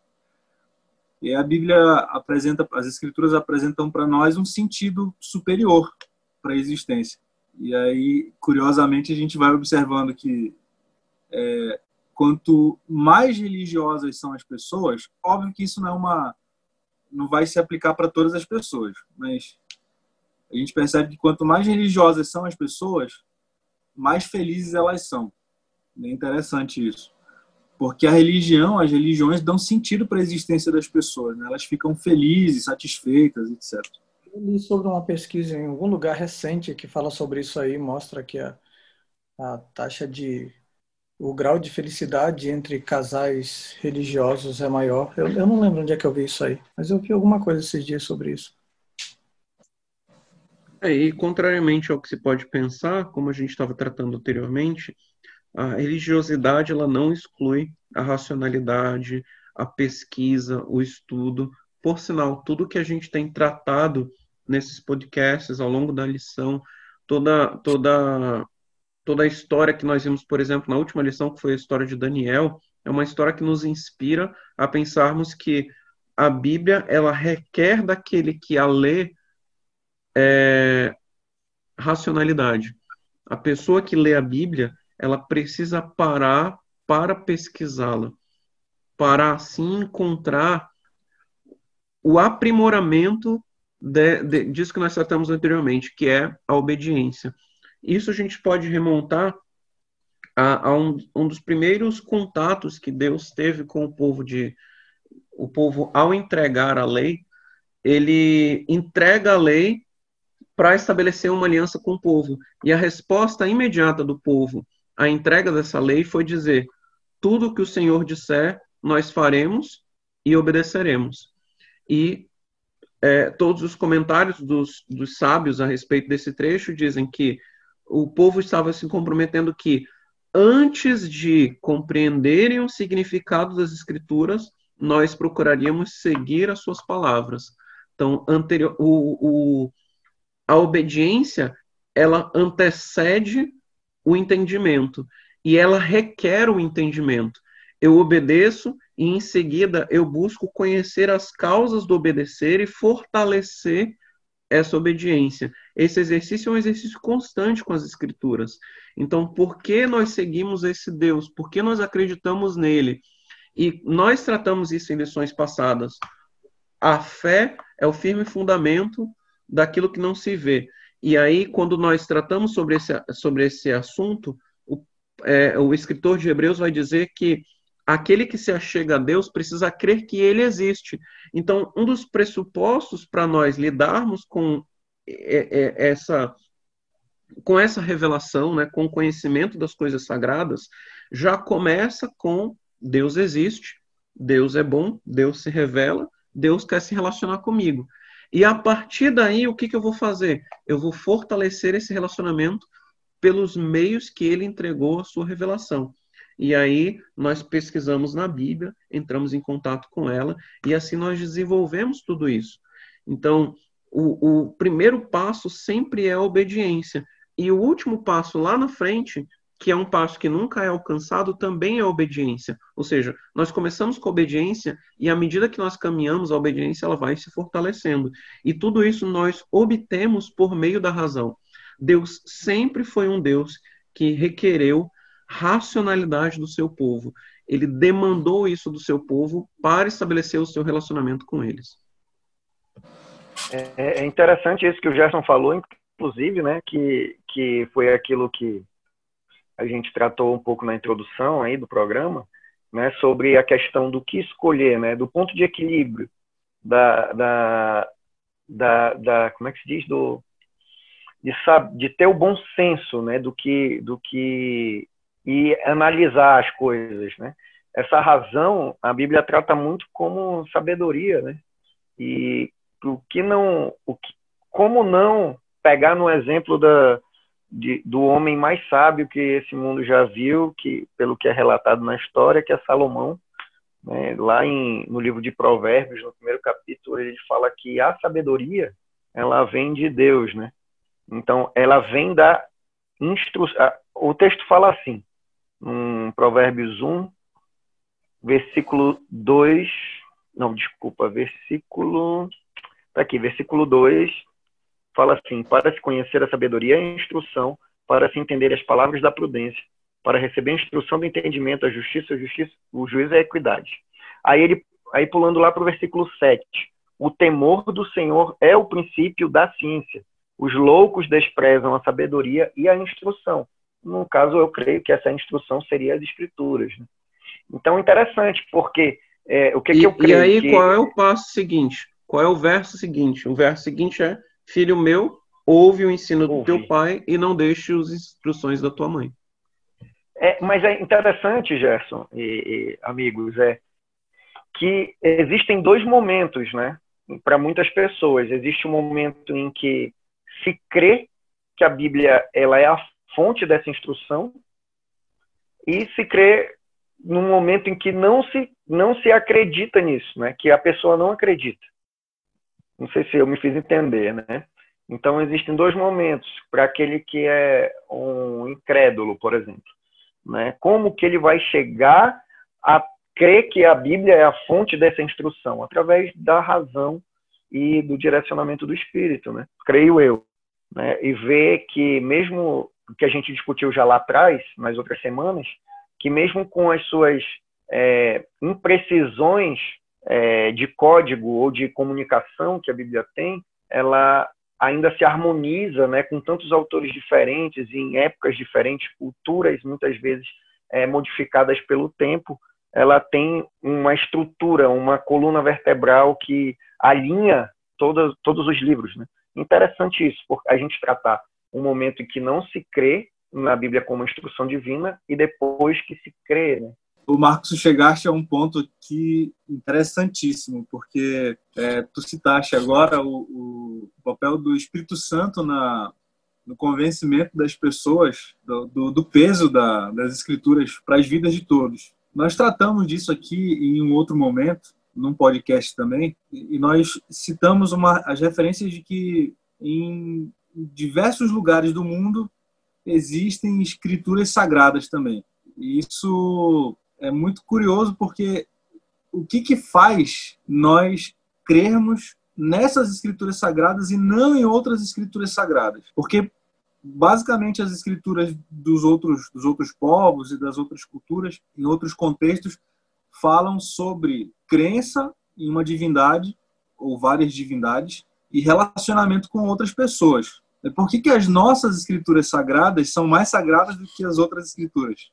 E a Bíblia apresenta, as Escrituras apresentam para nós um sentido superior para a existência. E aí, curiosamente, a gente vai observando que é, quanto mais religiosas são as pessoas, óbvio que isso não é uma, não vai se aplicar para todas as pessoas, mas a gente percebe que quanto mais religiosas são as pessoas, mais felizes elas são. É interessante isso. Porque a religião, as religiões dão sentido para a existência das pessoas, né? elas ficam felizes, satisfeitas, etc. Eu li sobre uma pesquisa em algum lugar recente que fala sobre isso aí, mostra que a, a taxa de. O grau de felicidade entre casais religiosos é maior. Eu, eu não lembro onde é que eu vi isso aí, mas eu vi alguma coisa esses dias sobre isso. É, e contrariamente ao que se pode pensar, como a gente estava tratando anteriormente, a religiosidade ela não exclui a racionalidade, a pesquisa, o estudo. Por sinal, tudo que a gente tem tratado nesses podcasts ao longo da lição, toda toda toda a história que nós vimos, por exemplo, na última lição, que foi a história de Daniel, é uma história que nos inspira a pensarmos que a Bíblia ela requer daquele que a lê é, racionalidade. A pessoa que lê a Bíblia, ela precisa parar para pesquisá-la, para assim encontrar o aprimoramento de, de, disso que nós tratamos anteriormente, que é a obediência. Isso a gente pode remontar a, a um, um, dos primeiros contatos que Deus teve com o povo de o povo ao entregar a lei, ele entrega a lei para estabelecer uma aliança com o povo. E a resposta imediata do povo a entrega dessa lei foi dizer: tudo que o Senhor disser, nós faremos e obedeceremos. E é, todos os comentários dos, dos sábios a respeito desse trecho dizem que o povo estava se comprometendo que, antes de compreenderem o significado das Escrituras, nós procuraríamos seguir as suas palavras. Então, anterior, o, o, a obediência ela antecede o entendimento. E ela requer o entendimento. Eu obedeço e, em seguida, eu busco conhecer as causas do obedecer e fortalecer essa obediência. Esse exercício é um exercício constante com as Escrituras. Então, por que nós seguimos esse Deus? Por que nós acreditamos nele? E nós tratamos isso em lições passadas. A fé é o firme fundamento daquilo que não se vê. E aí, quando nós tratamos sobre esse, sobre esse assunto, o, é, o escritor de Hebreus vai dizer que aquele que se achega a Deus precisa crer que ele existe. Então, um dos pressupostos para nós lidarmos com essa com essa revelação, né, com o conhecimento das coisas sagradas, já começa com Deus existe, Deus é bom, Deus se revela, Deus quer se relacionar comigo. E a partir daí, o que, que eu vou fazer? Eu vou fortalecer esse relacionamento pelos meios que ele entregou a sua revelação. E aí nós pesquisamos na Bíblia, entramos em contato com ela e assim nós desenvolvemos tudo isso. Então, o, o primeiro passo sempre é a obediência. E o último passo lá na frente que é um passo que nunca é alcançado, também é obediência. Ou seja, nós começamos com obediência e à medida que nós caminhamos, a obediência ela vai se fortalecendo. E tudo isso nós obtemos por meio da razão. Deus sempre foi um Deus que requereu racionalidade do seu povo. Ele demandou isso do seu povo para estabelecer o seu relacionamento com eles. É, é interessante isso que o Gerson falou, inclusive, né, que, que foi aquilo que a gente tratou um pouco na introdução aí do programa, né, sobre a questão do que escolher, né, do ponto de equilíbrio da, da, da, da como é que se diz, do de, de ter o bom senso, né, do que do que e analisar as coisas, né? Essa razão a Bíblia trata muito como sabedoria, né? E o que não, o que, como não pegar no exemplo da de, do homem mais sábio que esse mundo já viu, que pelo que é relatado na história, que é Salomão. Né? Lá em, no livro de Provérbios, no primeiro capítulo, ele fala que a sabedoria ela vem de Deus, né? Então, ela vem da instrução. O texto fala assim, em Provérbios 1, versículo 2, não, desculpa, versículo, tá aqui, versículo 2, fala assim: para se conhecer a sabedoria e a instrução, para se entender as palavras da prudência, para receber a instrução do entendimento, a justiça, a justiça, o juízo e a equidade. Aí ele, aí pulando lá para o versículo 7, o temor do Senhor é o princípio da ciência. Os loucos desprezam a sabedoria e a instrução. No caso, eu creio que essa instrução seria as escrituras. Né? Então, interessante, porque é, o que, e, que eu creio? E aí, que... qual é o passo seguinte? Qual é o verso seguinte? O verso seguinte é Filho meu, ouve o ensino ouve. do teu pai e não deixe as instruções da tua mãe. É, mas é interessante, Gerson e, e amigos, é que existem dois momentos, né? Para muitas pessoas, existe um momento em que se crê que a Bíblia ela é a fonte dessa instrução e se crê num momento em que não se não se acredita nisso, né? Que a pessoa não acredita. Não sei se eu me fiz entender, né? Então, existem dois momentos para aquele que é um incrédulo, por exemplo. Né? Como que ele vai chegar a crer que a Bíblia é a fonte dessa instrução? Através da razão e do direcionamento do Espírito, né? creio eu. Né? E ver que, mesmo que a gente discutiu já lá atrás, nas outras semanas, que mesmo com as suas é, imprecisões é, de código ou de comunicação que a Bíblia tem, ela ainda se harmoniza né, com tantos autores diferentes, em épocas diferentes, culturas muitas vezes é, modificadas pelo tempo, ela tem uma estrutura, uma coluna vertebral que alinha todos, os livros. Né? Interessante isso, porque a gente tratar um momento em que não se crê na Bíblia como instrução divina e depois que se crê. Né? O Marcos chegaste a um ponto que interessantíssimo, porque é, tu citaste agora o, o, papel do Espírito Santo na, no convencimento das pessoas do, do, do peso da, das Escrituras para as vidas de todos. Nós tratamos disso aqui em um outro momento, num podcast também, e nós citamos uma, as referências de que em diversos lugares do mundo existem escrituras sagradas também. E isso é muito curioso porque o que, que faz nós crermos nessas escrituras sagradas e não em outras escrituras sagradas. Porque basicamente as escrituras dos outros dos outros povos e das outras culturas, em outros contextos, falam sobre crença em uma divindade ou várias divindades e relacionamento com outras pessoas. Por que, que as nossas escrituras sagradas são mais sagradas do que as outras escrituras?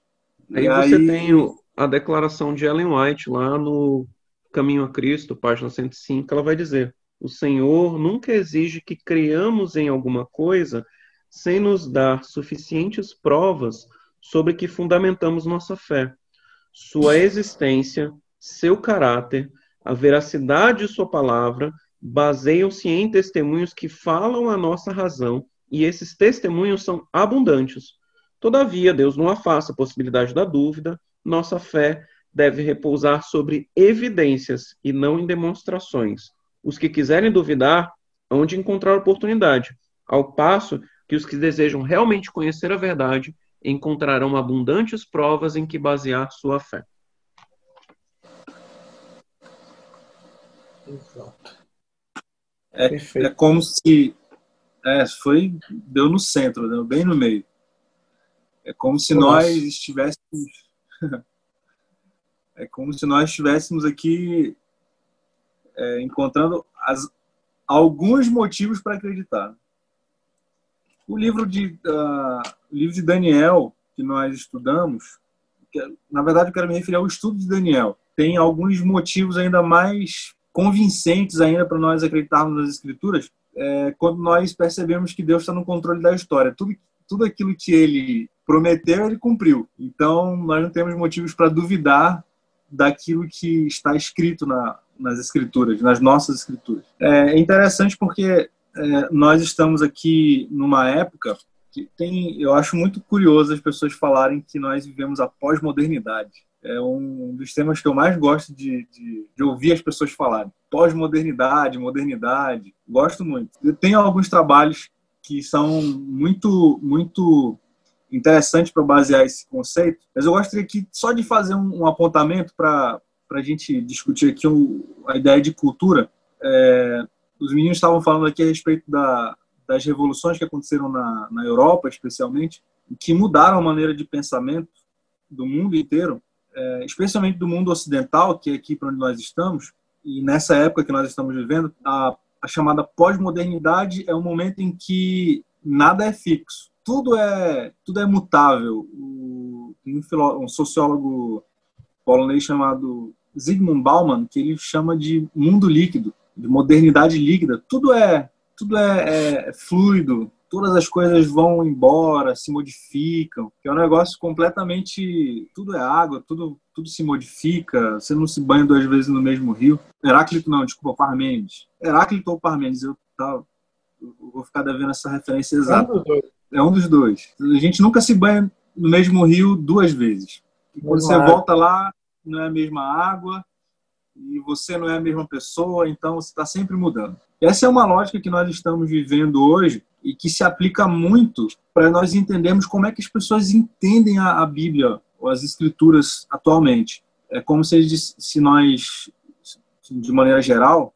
Aí, aí você tem a declaração de Ellen White lá no Caminho a Cristo, página 105, ela vai dizer: O Senhor nunca exige que criamos em alguma coisa sem nos dar suficientes provas sobre que fundamentamos nossa fé. Sua existência, seu caráter, a veracidade de sua palavra baseiam-se em testemunhos que falam a nossa razão, e esses testemunhos são abundantes. Todavia, Deus não afasta a possibilidade da dúvida, nossa fé deve repousar sobre evidências e não em demonstrações. Os que quiserem duvidar, hão de encontrar oportunidade, ao passo que os que desejam realmente conhecer a verdade encontrarão abundantes provas em que basear sua fé. É, é como se é, foi deu no centro, deu bem no meio. É como se Nossa. nós estivéssemos é como se nós estivéssemos aqui é, encontrando as, alguns motivos para acreditar. O livro de, uh, o livro de Daniel, que nós estudamos, que, na verdade eu quero me referir ao estudo de Daniel, tem alguns motivos ainda mais convincentes ainda para nós acreditarmos nas escrituras, é, quando nós percebemos que Deus está no controle da história. Tudo, tudo aquilo que ele prometeu, ele cumpriu. Então, nós não temos motivos para duvidar daquilo que está escrito na, nas escrituras, nas nossas escrituras. É interessante porque é, nós estamos aqui numa época que tem, eu acho muito curioso as pessoas falarem que nós vivemos a pós-modernidade. É um dos temas que eu mais gosto de, de, de ouvir as pessoas falarem. Pós-modernidade, modernidade, gosto muito. Eu tenho alguns trabalhos que são muito, muito interessante para basear esse conceito, mas eu gostaria aqui só de fazer um, um apontamento para a gente discutir aqui um, a ideia de cultura. É, os meninos estavam falando aqui a respeito da, das revoluções que aconteceram na, na Europa, especialmente, que mudaram a maneira de pensamento do mundo inteiro, é, especialmente do mundo ocidental, que é aqui para onde nós estamos, e nessa época que nós estamos vivendo, a, a chamada pós-modernidade é um momento em que nada é fixo tudo é tudo é mutável. O, tem um, um sociólogo polonês chamado Zygmunt Bauman que ele chama de mundo líquido, de modernidade líquida. Tudo é tudo é, é, fluido, todas as coisas vão embora, se modificam. É um negócio completamente. Tudo é água, tudo, tudo se modifica. Você não se banha duas vezes no mesmo rio. Heráclito, não, desculpa, Parmênides. Heráclito ou Parmênides, eu, tá, eu vou ficar devendo essa referência exata. É um dos dois. A gente nunca se banha no mesmo rio duas vezes. E quando você volta lá, não é a mesma água e você não é a mesma pessoa, então você está sempre mudando. Essa é uma lógica que nós estamos vivendo hoje e que se aplica muito para nós entendermos como é que as pessoas entendem a, a Bíblia ou as Escrituras atualmente. É como se, se nós, de maneira geral,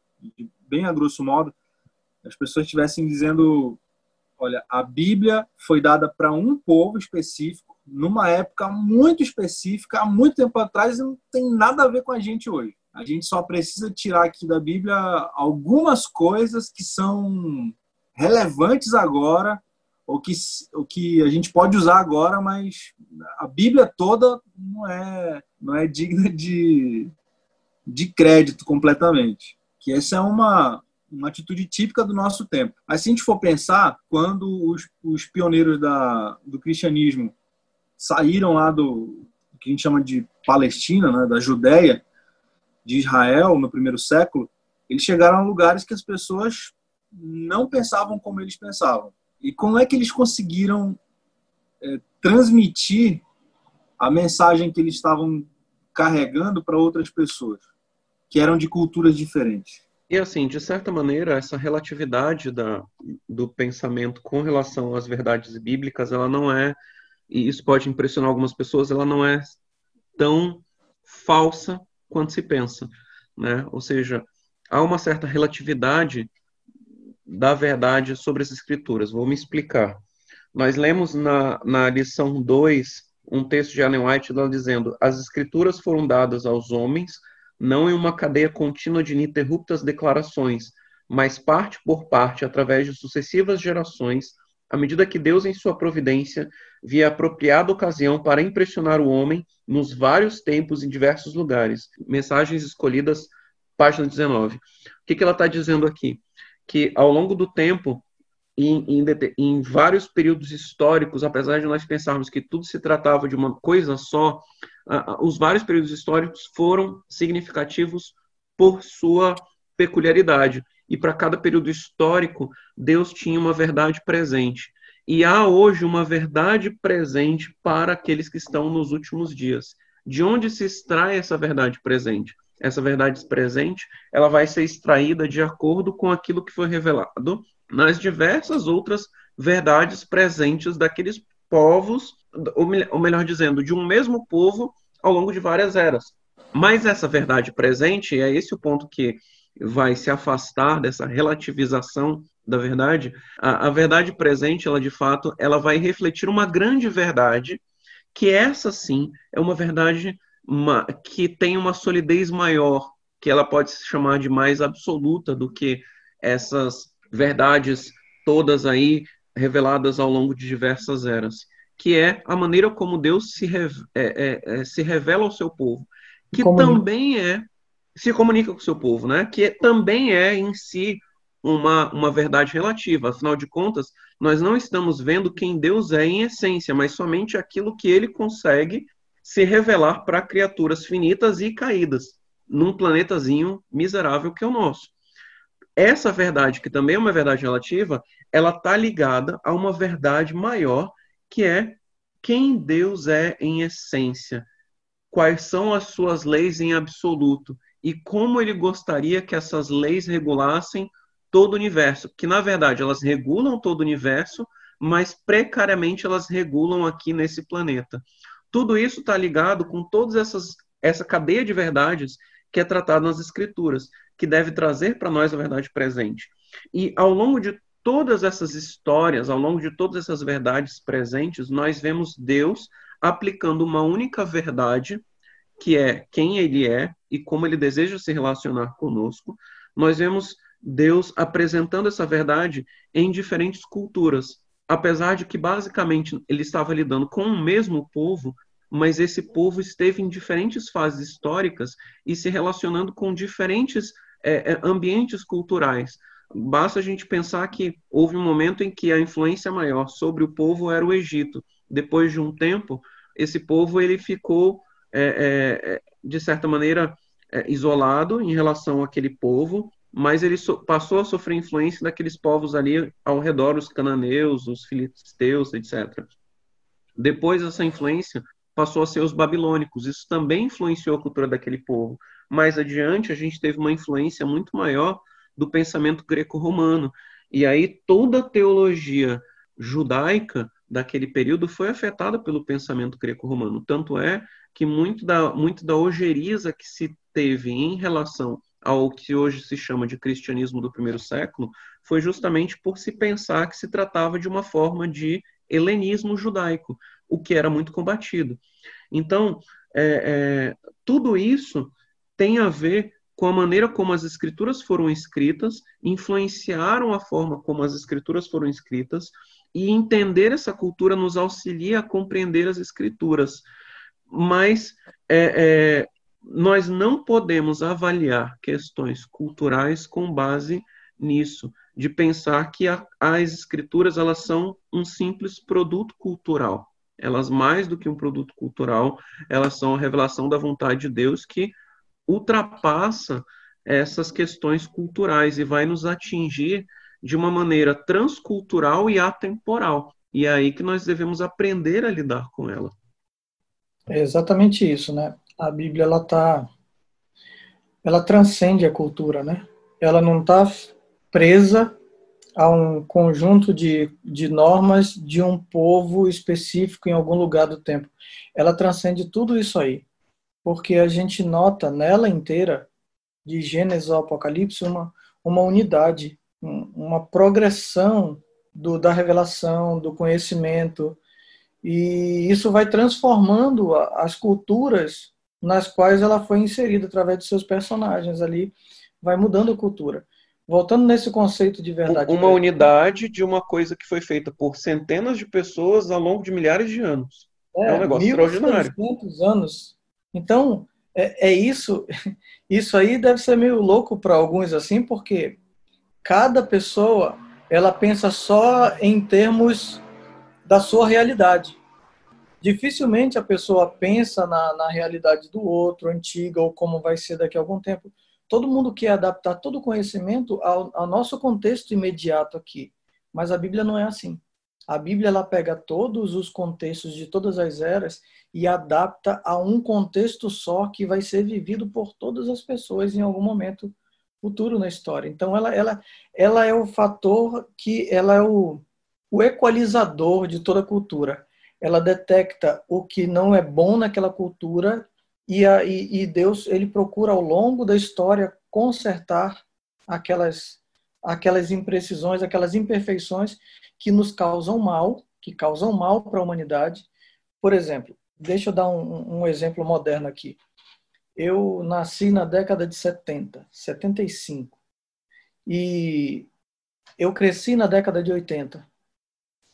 bem a grosso modo, as pessoas estivessem dizendo Olha, a Bíblia foi dada para um povo específico, numa época muito específica, há muito tempo atrás, e não tem nada a ver com a gente hoje. A gente só precisa tirar aqui da Bíblia algumas coisas que são relevantes agora, ou que, ou que a gente pode usar agora, mas a Bíblia toda não é, não é digna de, de crédito completamente. Que essa é uma, uma atitude típica do nosso tempo. Mas se a gente for pensar, quando os, os pioneiros da, do cristianismo saíram lá do que a gente chama de Palestina, né, da Judéia, de Israel, no primeiro século, eles chegaram a lugares que as pessoas não pensavam como eles pensavam. E como é que eles conseguiram é, transmitir a mensagem que eles estavam carregando para outras pessoas, que eram de culturas diferentes? E assim, de certa maneira, essa relatividade da, do pensamento com relação às verdades bíblicas, ela não é, e isso pode impressionar algumas pessoas, ela não é tão falsa quanto se pensa, né? Ou seja, há uma certa relatividade da verdade sobre as escrituras. Vou me explicar. Nós lemos na, na lição 2 um texto de Ellen White dizendo: As escrituras foram dadas aos homens, não em uma cadeia contínua de ininterruptas declarações, mas parte por parte, através de sucessivas gerações, à medida que Deus, em sua providência, via apropriada ocasião para impressionar o homem nos vários tempos em diversos lugares. Mensagens escolhidas, página 19. O que, que ela está dizendo aqui? Que ao longo do tempo, em, em, em, vários períodos históricos, apesar de nós pensarmos que tudo se tratava de uma coisa só, uh, os vários períodos históricos foram significativos por sua peculiaridade. E para cada período histórico, Deus tinha uma verdade presente. E há hoje uma verdade presente para aqueles que estão nos últimos dias. De onde se extrai essa verdade presente? Essa verdade presente, ela vai ser extraída de acordo com aquilo que foi revelado nas diversas outras verdades presentes daqueles povos, ou melhor dizendo, de um mesmo povo ao longo de várias eras. Mas essa verdade presente, é esse o ponto que vai se afastar dessa relativização da verdade, a, a, verdade presente, ela de fato, ela vai refletir uma grande verdade, que essa sim é uma verdade uma, que tem uma solidez maior, que ela pode se chamar de mais absoluta do que essas verdades todas aí reveladas ao longo de diversas eras, que é a maneira como Deus se, re, é, é, é, se revela ao seu povo, que também é se comunica com o seu povo, né? Que também é em si uma, uma verdade relativa. Afinal de contas, nós não estamos vendo quem Deus é em essência, mas somente aquilo que ele consegue se revelar para criaturas finitas e caídas, num planetazinho miserável que é o nosso essa verdade, que também é uma verdade relativa, ela está ligada a uma verdade maior, que é quem Deus é em essência, quais são as suas leis em absoluto? E como ele gostaria que essas leis regulassem todo o universo, que na verdade elas regulam todo o universo, mas precariamente elas regulam aqui nesse planeta. Tudo isso está ligado com todas essas essa cadeia de verdades que é tratada nas escrituras que deve trazer para nós a verdade presente. E ao longo de todas essas histórias, ao longo de todas essas verdades presentes, nós vemos Deus aplicando uma única verdade, que é quem ele é e como ele deseja se relacionar conosco. Nós vemos Deus apresentando essa verdade em diferentes culturas, apesar de que basicamente ele estava lidando com o mesmo povo, mas esse povo esteve em diferentes fases históricas e se relacionando com diferentes é, é, ambientes culturais. Basta a gente pensar que houve um momento em que a influência maior sobre o povo era o Egito. Depois de um tempo, esse povo ele ficou, é, é, é de certa maneira, é, isolado em relação àquele povo, mas ele so passou a sofrer influência daqueles povos ali ao redor, os cananeus, os filisteus, etc. Depois essa influência passou a ser os babilônicos. Isso também influenciou a cultura daquele povo mais adiante a gente teve uma influência muito maior do pensamento greco-romano. E aí toda a teologia judaica daquele período foi afetada pelo pensamento greco-romano. Tanto é que muito da, muito da ojeriza que se teve em relação ao que hoje se chama de cristianismo do primeiro século foi justamente por se pensar que se tratava de uma forma de helenismo judaico, o que era muito combatido. Então, é, é, tudo isso tem a ver com a maneira como as escrituras foram escritas, influenciaram a forma como as escrituras foram escritas, e entender essa cultura nos auxilia a compreender as escrituras. Mas é, é, nós não podemos avaliar questões culturais com base nisso, de pensar que a, as escrituras elas são um simples produto cultural. Elas mais do que um produto cultural, elas são a revelação da vontade de Deus que ultrapassa essas questões culturais e vai nos atingir de uma maneira transcultural e atemporal. E é aí que nós devemos aprender a lidar com ela. É exatamente isso, né? A Bíblia ela tá ela transcende a cultura, né? Ela não está presa a um conjunto de, de normas de um povo específico em algum lugar do tempo. Ela transcende tudo isso aí porque a gente nota nela inteira de Gênesis ao Apocalipse, uma, uma unidade, uma progressão do, da revelação, do conhecimento, e isso vai transformando as culturas nas quais ela foi inserida através de seus personagens ali, vai mudando a cultura. Voltando nesse conceito de verdade. Uma unidade de uma coisa que foi feita por centenas de pessoas ao longo de milhares de anos. É, é um negócio extraordinário. anos. Então, é, é isso. Isso aí deve ser meio louco para alguns assim, porque cada pessoa ela pensa só em termos da sua realidade. Dificilmente a pessoa pensa na, na realidade do outro, antiga, ou como vai ser daqui a algum tempo. Todo mundo quer adaptar todo o conhecimento ao, ao nosso contexto imediato aqui. Mas a Bíblia não é assim. A Bíblia ela pega todos os contextos de todas as eras e adapta a um contexto só que vai ser vivido por todas as pessoas em algum momento futuro na história. Então ela ela ela é o fator que ela é o o equalizador de toda cultura. Ela detecta o que não é bom naquela cultura e, a, e, e Deus ele procura ao longo da história consertar aquelas aquelas imprecisões, aquelas imperfeições que nos causam mal, que causam mal para a humanidade. Por exemplo, deixa eu dar um, um exemplo moderno aqui. Eu nasci na década de 70, 75. E eu cresci na década de 80.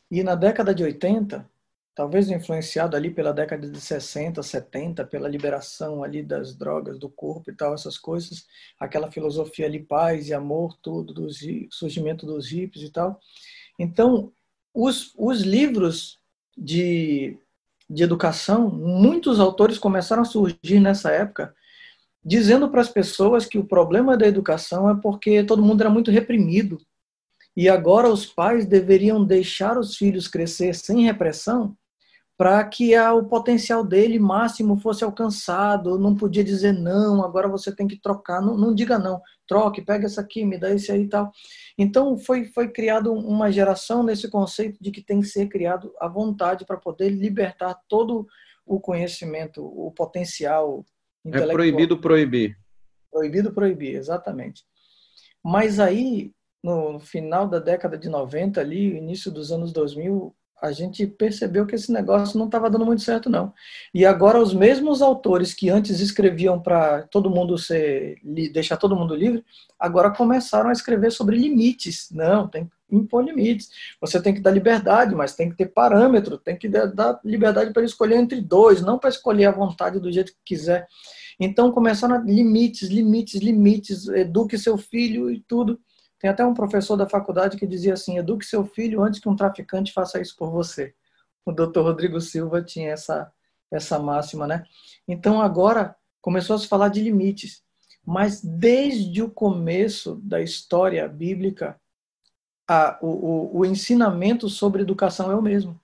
E na década de 80, talvez influenciado ali pela década de 60, 70, pela liberação ali das drogas do corpo e tal, essas coisas, aquela filosofia ali, paz e amor, tudo, do surgimento dos hippies e tal. Então, os, os livros de, de educação, muitos autores começaram a surgir nessa época, dizendo para as pessoas que o problema da educação é porque todo mundo era muito reprimido, e agora os pais deveriam deixar os filhos crescer sem repressão para que a, o potencial dele máximo fosse alcançado. Não podia dizer não, agora você tem que trocar. Não, não diga não, troque, pega essa aqui, me dá esse aí e tal. Então foi, foi criado uma geração nesse conceito de que tem que ser criado a vontade para poder libertar todo o conhecimento, o potencial é intelectual. É proibido proibir. Proibido proibir, exatamente. Mas aí no final da década de 90 ali, início dos anos 2000, a gente percebeu que esse negócio não estava dando muito certo não. E agora os mesmos autores que antes escreviam para todo mundo ser deixar todo mundo livre, agora começaram a escrever sobre limites. Não, tem que impor limites. Você tem que dar liberdade, mas tem que ter parâmetro, tem que dar liberdade para escolher entre dois, não para escolher à vontade do jeito que quiser. Então começaram a limites, limites, limites, eduque seu filho e tudo. Tem até um professor da faculdade que dizia assim: eduque seu filho antes que um traficante faça isso por você. O doutor Rodrigo Silva tinha essa, essa máxima, né? Então agora começou a se falar de limites. Mas desde o começo da história bíblica, a, o, o, o ensinamento sobre educação é o mesmo.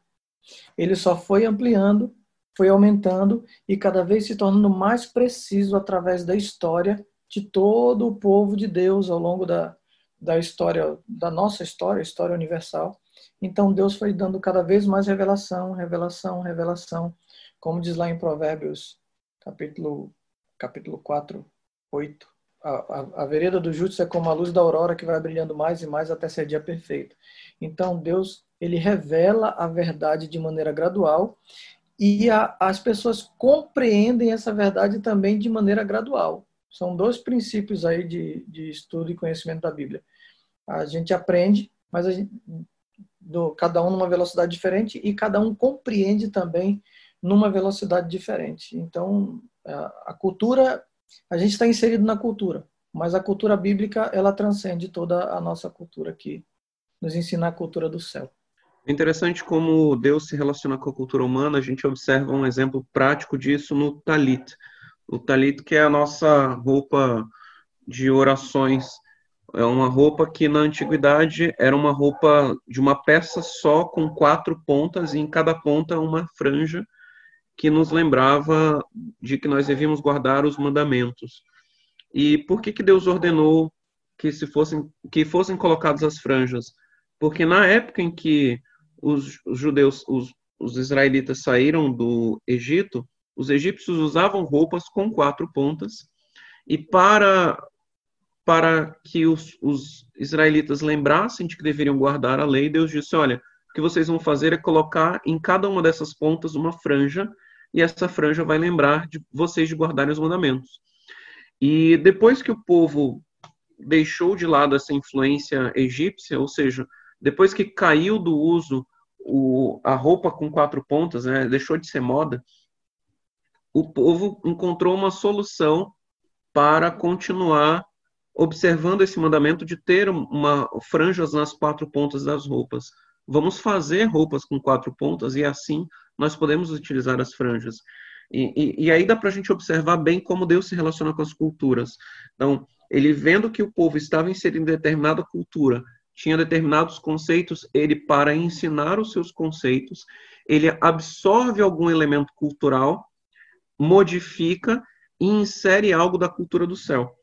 Ele só foi ampliando, foi aumentando e cada vez se tornando mais preciso através da história de todo o povo de Deus ao longo da, da história, da nossa história, história universal. Então Deus foi dando cada vez mais revelação, revelação, revelação, como diz lá em Provérbios, capítulo, capítulo 4, 8. A, a, a vereda do justo é como a luz da aurora que vai brilhando mais e mais até ser dia perfeito. Então Deus, ele revela a verdade de maneira gradual e a, as pessoas compreendem essa verdade também de maneira gradual. São dois princípios aí de, de estudo e conhecimento da Bíblia a gente aprende, mas a gente, do, cada um numa velocidade diferente e cada um compreende também numa velocidade diferente. Então, a, a cultura, a gente está inserido na cultura, mas a cultura bíblica, ela transcende toda a nossa cultura aqui, nos ensina a cultura do céu. É interessante como Deus se relaciona com a cultura humana, a gente observa um exemplo prático disso no talit. O talit que é a nossa roupa de orações é uma roupa que na antiguidade era uma roupa de uma peça só com quatro pontas e em cada ponta uma franja que nos lembrava de que nós devíamos guardar os mandamentos. E por que que Deus ordenou que se fossem que fossem colocadas as franjas? Porque na época em que os, judeus, os, os israelitas saíram do Egito, os egípcios usavam roupas com quatro pontas e para para que os, os israelitas lembrassem de que deveriam guardar a lei, Deus disse: olha, o que vocês vão fazer é colocar em cada uma dessas pontas uma franja, e essa franja vai lembrar de vocês de guardarem os mandamentos. E depois que o povo deixou de lado essa influência egípcia, ou seja, depois que caiu do uso o, a roupa com quatro pontas, né, deixou de ser moda, o povo encontrou uma solução para continuar observando esse mandamento de ter uma franjas nas quatro pontas das roupas. Vamos fazer roupas com quatro pontas e assim nós podemos utilizar as franjas. E, e, e aí dá para a gente observar bem como Deus se relaciona com as culturas. Então, ele vendo que o povo estava inserido em determinada cultura, tinha determinados conceitos, ele, para ensinar os seus conceitos, ele absorve algum elemento cultural, modifica e insere algo da cultura do céu.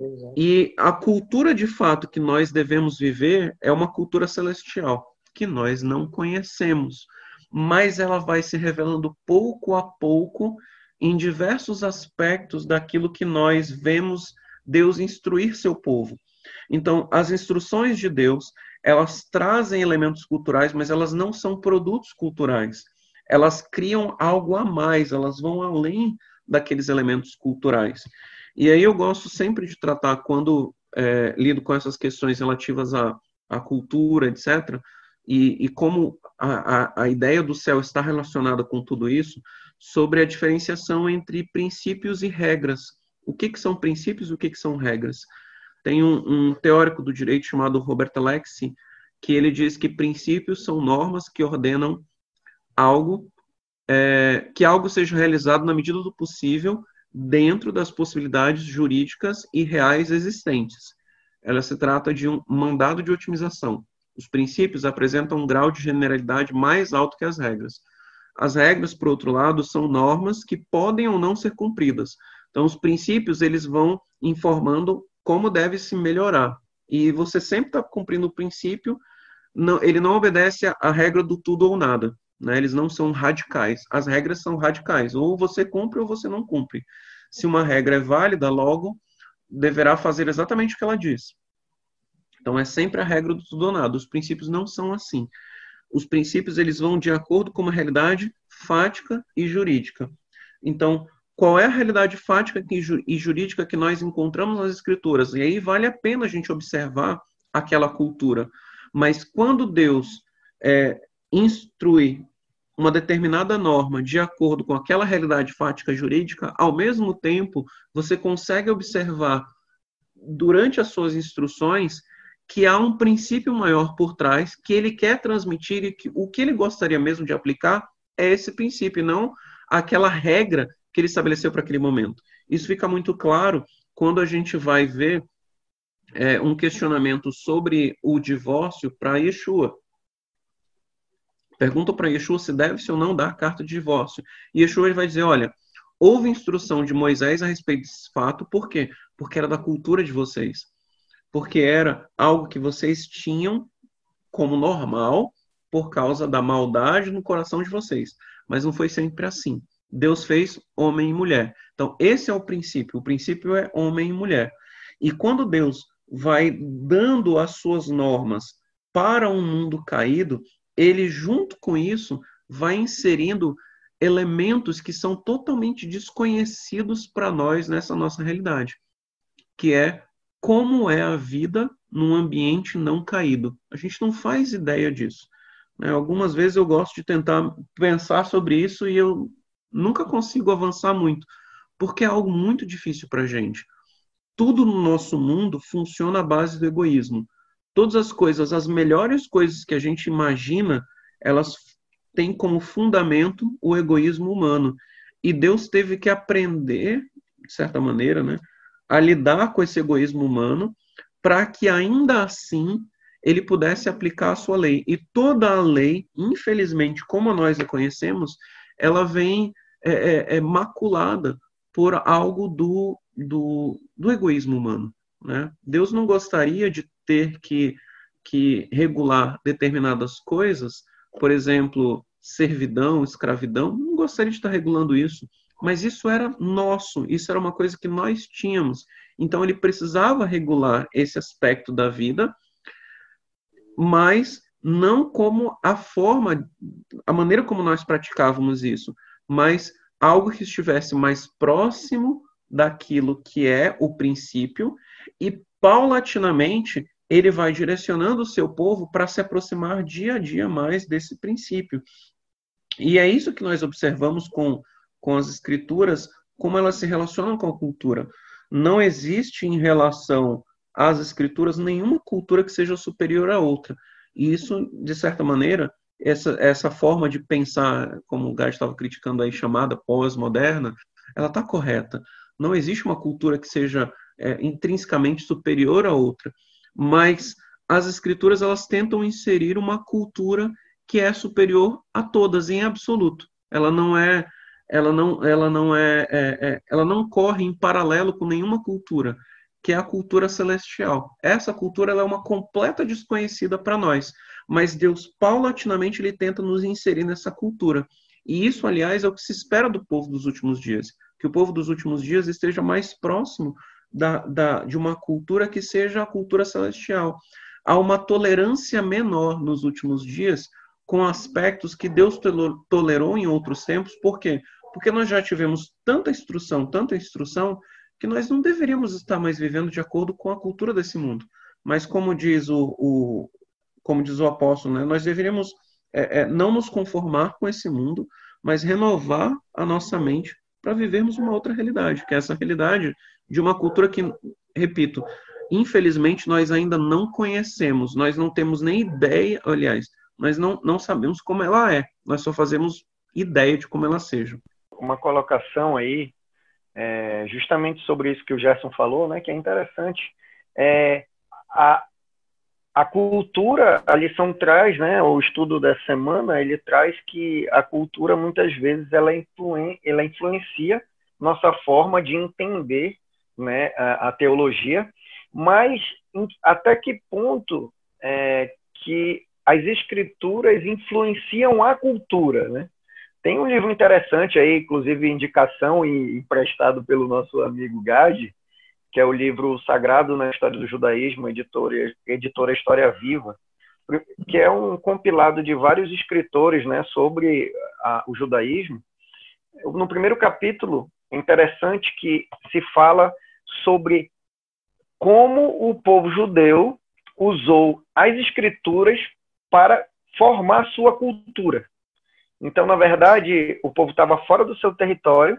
Exato. E a cultura de fato que nós devemos viver é uma cultura celestial, que nós não conhecemos, mas ela vai se revelando pouco a pouco em diversos aspectos daquilo que nós vemos Deus instruir seu povo. Então, as instruções de Deus, elas trazem elementos culturais, mas elas não são produtos culturais. Elas criam algo a mais, elas vão além daqueles elementos culturais. E aí eu gosto sempre de tratar, quando é, lido com essas questões relativas à, à cultura, etc., e, e como a, a, a ideia do céu está relacionada com tudo isso, sobre a diferenciação entre princípios e regras. O que, que são princípios e o que, que são regras? Tem um, um teórico do direito chamado Robert Alexi, que ele diz que princípios são normas que ordenam algo, é, que algo seja realizado na medida do possível dentro das possibilidades jurídicas e reais existentes. Ela se trata de um mandado de otimização. Os princípios apresentam um grau de generalidade mais alto que as regras. As regras, por outro lado, são normas que podem ou não ser cumpridas. Então, os princípios eles vão informando como deve se melhorar. E você sempre está cumprindo o princípio, não, ele não obedece à regra do tudo ou nada. Né? Eles não são radicais. As regras são radicais. Ou você cumpre ou você não cumpre. Se uma regra é válida, logo deverá fazer exatamente o que ela diz. Então é sempre a regra do tudo ou nada. Os princípios não são assim. Os princípios eles vão de acordo com uma realidade fática e jurídica. Então, qual é a realidade fática e jurídica que nós encontramos nas escrituras? E aí vale a pena a gente observar aquela cultura. Mas quando Deus é, instrui uma determinada norma de acordo com aquela realidade fática jurídica, ao mesmo tempo você consegue observar durante as suas instruções que há um princípio maior por trás que ele quer transmitir e que o que ele gostaria mesmo de aplicar é esse princípio, não aquela regra que ele estabeleceu para aquele momento. Isso fica muito claro quando a gente vai ver é, um questionamento sobre o divórcio para Yeshua. Pergunta para Yeshua se deve-se ou não dar carta de divórcio. E Yeshua vai dizer: olha, houve instrução de Moisés a respeito desse fato, por quê? Porque era da cultura de vocês. Porque era algo que vocês tinham como normal por causa da maldade no coração de vocês. Mas não foi sempre assim. Deus fez homem e mulher. Então, esse é o princípio. O princípio é homem e mulher. E quando Deus vai dando as suas normas para um mundo caído, ele, junto com isso, vai inserindo elementos que são totalmente desconhecidos para nós nessa nossa realidade, que é como é a vida num ambiente não caído. A gente não faz ideia disso. Né? Algumas vezes eu gosto de tentar pensar sobre isso e eu nunca consigo avançar muito, porque é algo muito difícil para a gente. Tudo no nosso mundo funciona à base do egoísmo todas as coisas, as melhores coisas que a gente imagina, elas têm como fundamento o egoísmo humano. E Deus teve que aprender, de certa maneira, né, a lidar com esse egoísmo humano, para que ainda assim ele pudesse aplicar a sua lei. E toda a lei, infelizmente, como nós a conhecemos, ela vem é, é, é maculada por algo do, do, do egoísmo humano. Né? Deus não gostaria de ter que, que regular determinadas coisas, por exemplo, servidão, escravidão, não gostaria de estar regulando isso. mas isso era nosso, isso era uma coisa que nós tínhamos. Então ele precisava regular esse aspecto da vida, mas não como a forma, a maneira como nós praticávamos isso, mas algo que estivesse mais próximo daquilo que é o princípio e paulatinamente ele vai direcionando o seu povo para se aproximar dia a dia mais desse princípio. E é isso que nós observamos com, com as escrituras, como elas se relacionam com a cultura. Não existe em relação às escrituras nenhuma cultura que seja superior à outra. E isso, de certa maneira, essa, essa forma de pensar, como o Gás estava criticando aí, chamada pós-moderna, ela está correta. Não existe uma cultura que seja é, intrinsecamente superior à outra, mas as escrituras elas tentam inserir uma cultura que é superior a todas em absoluto. Ela não é, ela não, ela não é, é, é ela não corre em paralelo com nenhuma cultura, que é a cultura celestial. Essa cultura é uma completa desconhecida para nós, mas Deus paulatinamente ele tenta nos inserir nessa cultura. E isso, aliás, é o que se espera do povo dos últimos dias, que o povo dos últimos dias esteja mais próximo da, da, de uma cultura que seja a cultura celestial. Há uma tolerância menor nos últimos dias com aspectos que Deus tolerou em outros tempos. Por quê? Porque nós já tivemos tanta instrução, tanta instrução, que nós não deveríamos estar mais vivendo de acordo com a cultura desse mundo. Mas como diz o, o como diz o apóstolo, né, nós deveríamos é, é, não nos conformar com esse mundo, mas renovar a nossa mente para vivermos uma outra realidade, que é essa realidade de uma cultura que, repito, infelizmente nós ainda não conhecemos, nós não temos nem ideia, aliás, nós não, não sabemos como ela é, nós só fazemos ideia de como ela seja. Uma colocação aí, é, justamente sobre isso que o Gerson falou, né, que é interessante, é, a, a cultura, a lição traz, né, o estudo da semana, ele traz que a cultura muitas vezes ela, influen, ela influencia nossa forma de entender né, a, a teologia, mas em, até que ponto é, que as escrituras influenciam a cultura, né? Tem um livro interessante aí, inclusive indicação e emprestado pelo nosso amigo Gade, que é o livro Sagrado na História do Judaísmo, editora, editora História Viva, que é um compilado de vários escritores né, sobre a, o judaísmo. No primeiro capítulo, é interessante que se fala sobre como o povo judeu usou as escrituras para formar sua cultura. Então, na verdade, o povo estava fora do seu território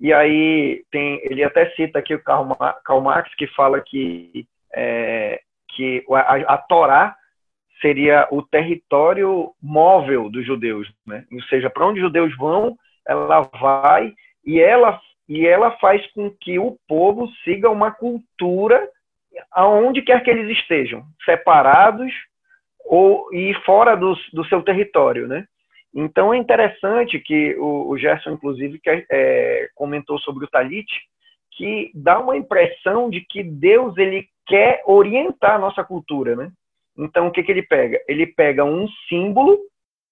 e aí tem, ele até cita aqui o Karl Marx que fala que é, que a, a Torá seria o território móvel dos judeus, né? Ou seja, para onde os judeus vão, ela vai e ela e ela faz com que o povo siga uma cultura aonde quer que eles estejam, separados ou e fora do, do seu território, né? Então é interessante que o, o Gerson, inclusive, que, é, comentou sobre o Talit, que dá uma impressão de que Deus ele quer orientar a nossa cultura, né? Então o que, que ele pega? Ele pega um símbolo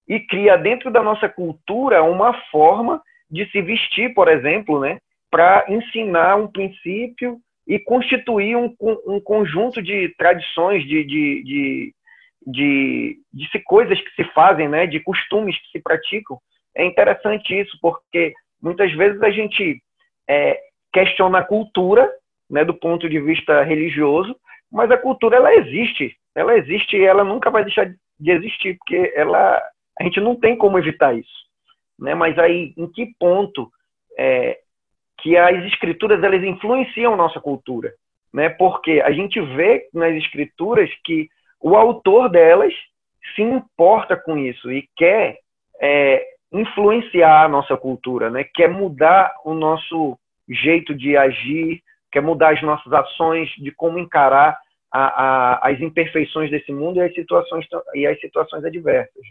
e cria dentro da nossa cultura uma forma de se vestir, por exemplo, né? Para ensinar um princípio e constituir um, um conjunto de tradições, de, de, de de, de coisas que se fazem, né, de costumes que se praticam. É interessante isso, porque muitas vezes a gente é, questiona a cultura, né, do ponto de vista religioso, mas a cultura ela existe, ela existe e ela nunca vai deixar de existir, porque ela, a gente não tem como evitar isso, né? Mas aí, em que ponto é, que as escrituras elas influenciam nossa cultura, né? Porque a gente vê nas escrituras que o autor delas se importa com isso e quer é, influenciar a nossa cultura, né? quer mudar o nosso jeito de agir, quer mudar as nossas ações, de como encarar a, a, as imperfeições desse mundo e as situações, e as situações adversas.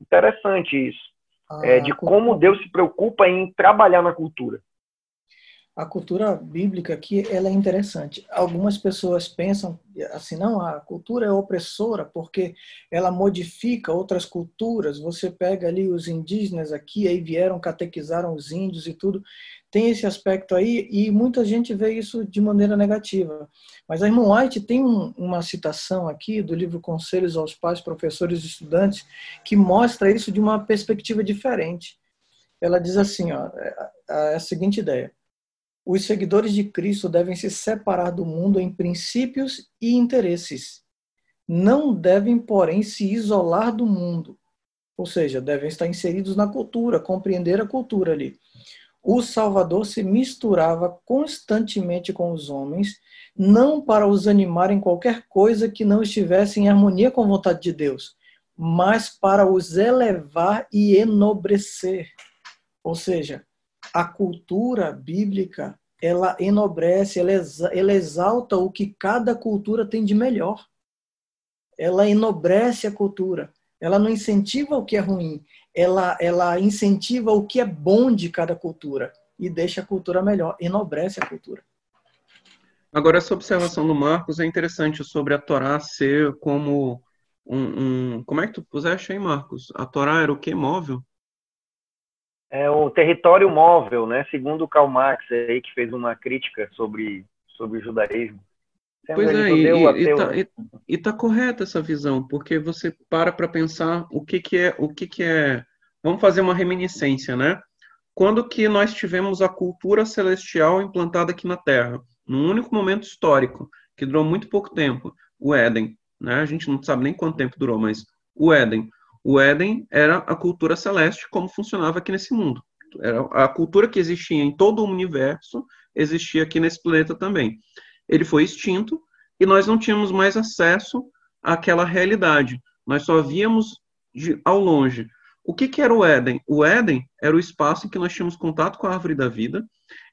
Interessante isso, ah, é, de como Deus se preocupa em trabalhar na cultura. A cultura bíblica aqui ela é interessante. Algumas pessoas pensam assim, não, a cultura é opressora porque ela modifica outras culturas. Você pega ali os indígenas aqui, aí vieram, catequizaram os índios e tudo. Tem esse aspecto aí e muita gente vê isso de maneira negativa. Mas a irmã White tem um, uma citação aqui do livro Conselhos aos Pais, Professores e Estudantes que mostra isso de uma perspectiva diferente. Ela diz assim, ó, é, é a seguinte ideia os seguidores de Cristo devem se separar do mundo em princípios e interesses. Não devem, porém, se isolar do mundo. Ou seja, devem estar inseridos na cultura, compreender a cultura ali. O Salvador se misturava constantemente com os homens, não para os animar em qualquer coisa que não estivesse em harmonia com a vontade de Deus, mas para os elevar e enobrecer. Ou seja, a cultura bíblica ela enobrece, ela, ela exalta o que cada cultura tem de melhor. Ela enobrece a cultura. Ela não incentiva o que é ruim. Ela, ela incentiva o que é bom de cada cultura e deixa a cultura melhor, enobrece a cultura. Agora, essa observação do Marcos é interessante sobre a Torá ser como um, um... Como é que tu puseste aí, Marcos? A Torá era o que? Móvel? É o território móvel, né? Segundo Karl Marx, aí que fez uma crítica sobre sobre o judaísmo. pois é, e, e, tá, e, e tá correta essa visão, porque você para para pensar o que que é, o que que é. Vamos fazer uma reminiscência, né? Quando que nós tivemos a cultura celestial implantada aqui na Terra? Num único momento histórico, que durou muito pouco tempo, o Éden, né? A gente não sabe nem quanto tempo durou, mas o Éden. O Éden era a cultura celeste como funcionava aqui nesse mundo. Era a cultura que existia em todo o universo existia aqui nesse planeta também. Ele foi extinto e nós não tínhamos mais acesso àquela realidade. Nós só víamos de, ao longe. O que, que era o Éden? O Éden era o espaço em que nós tínhamos contato com a árvore da vida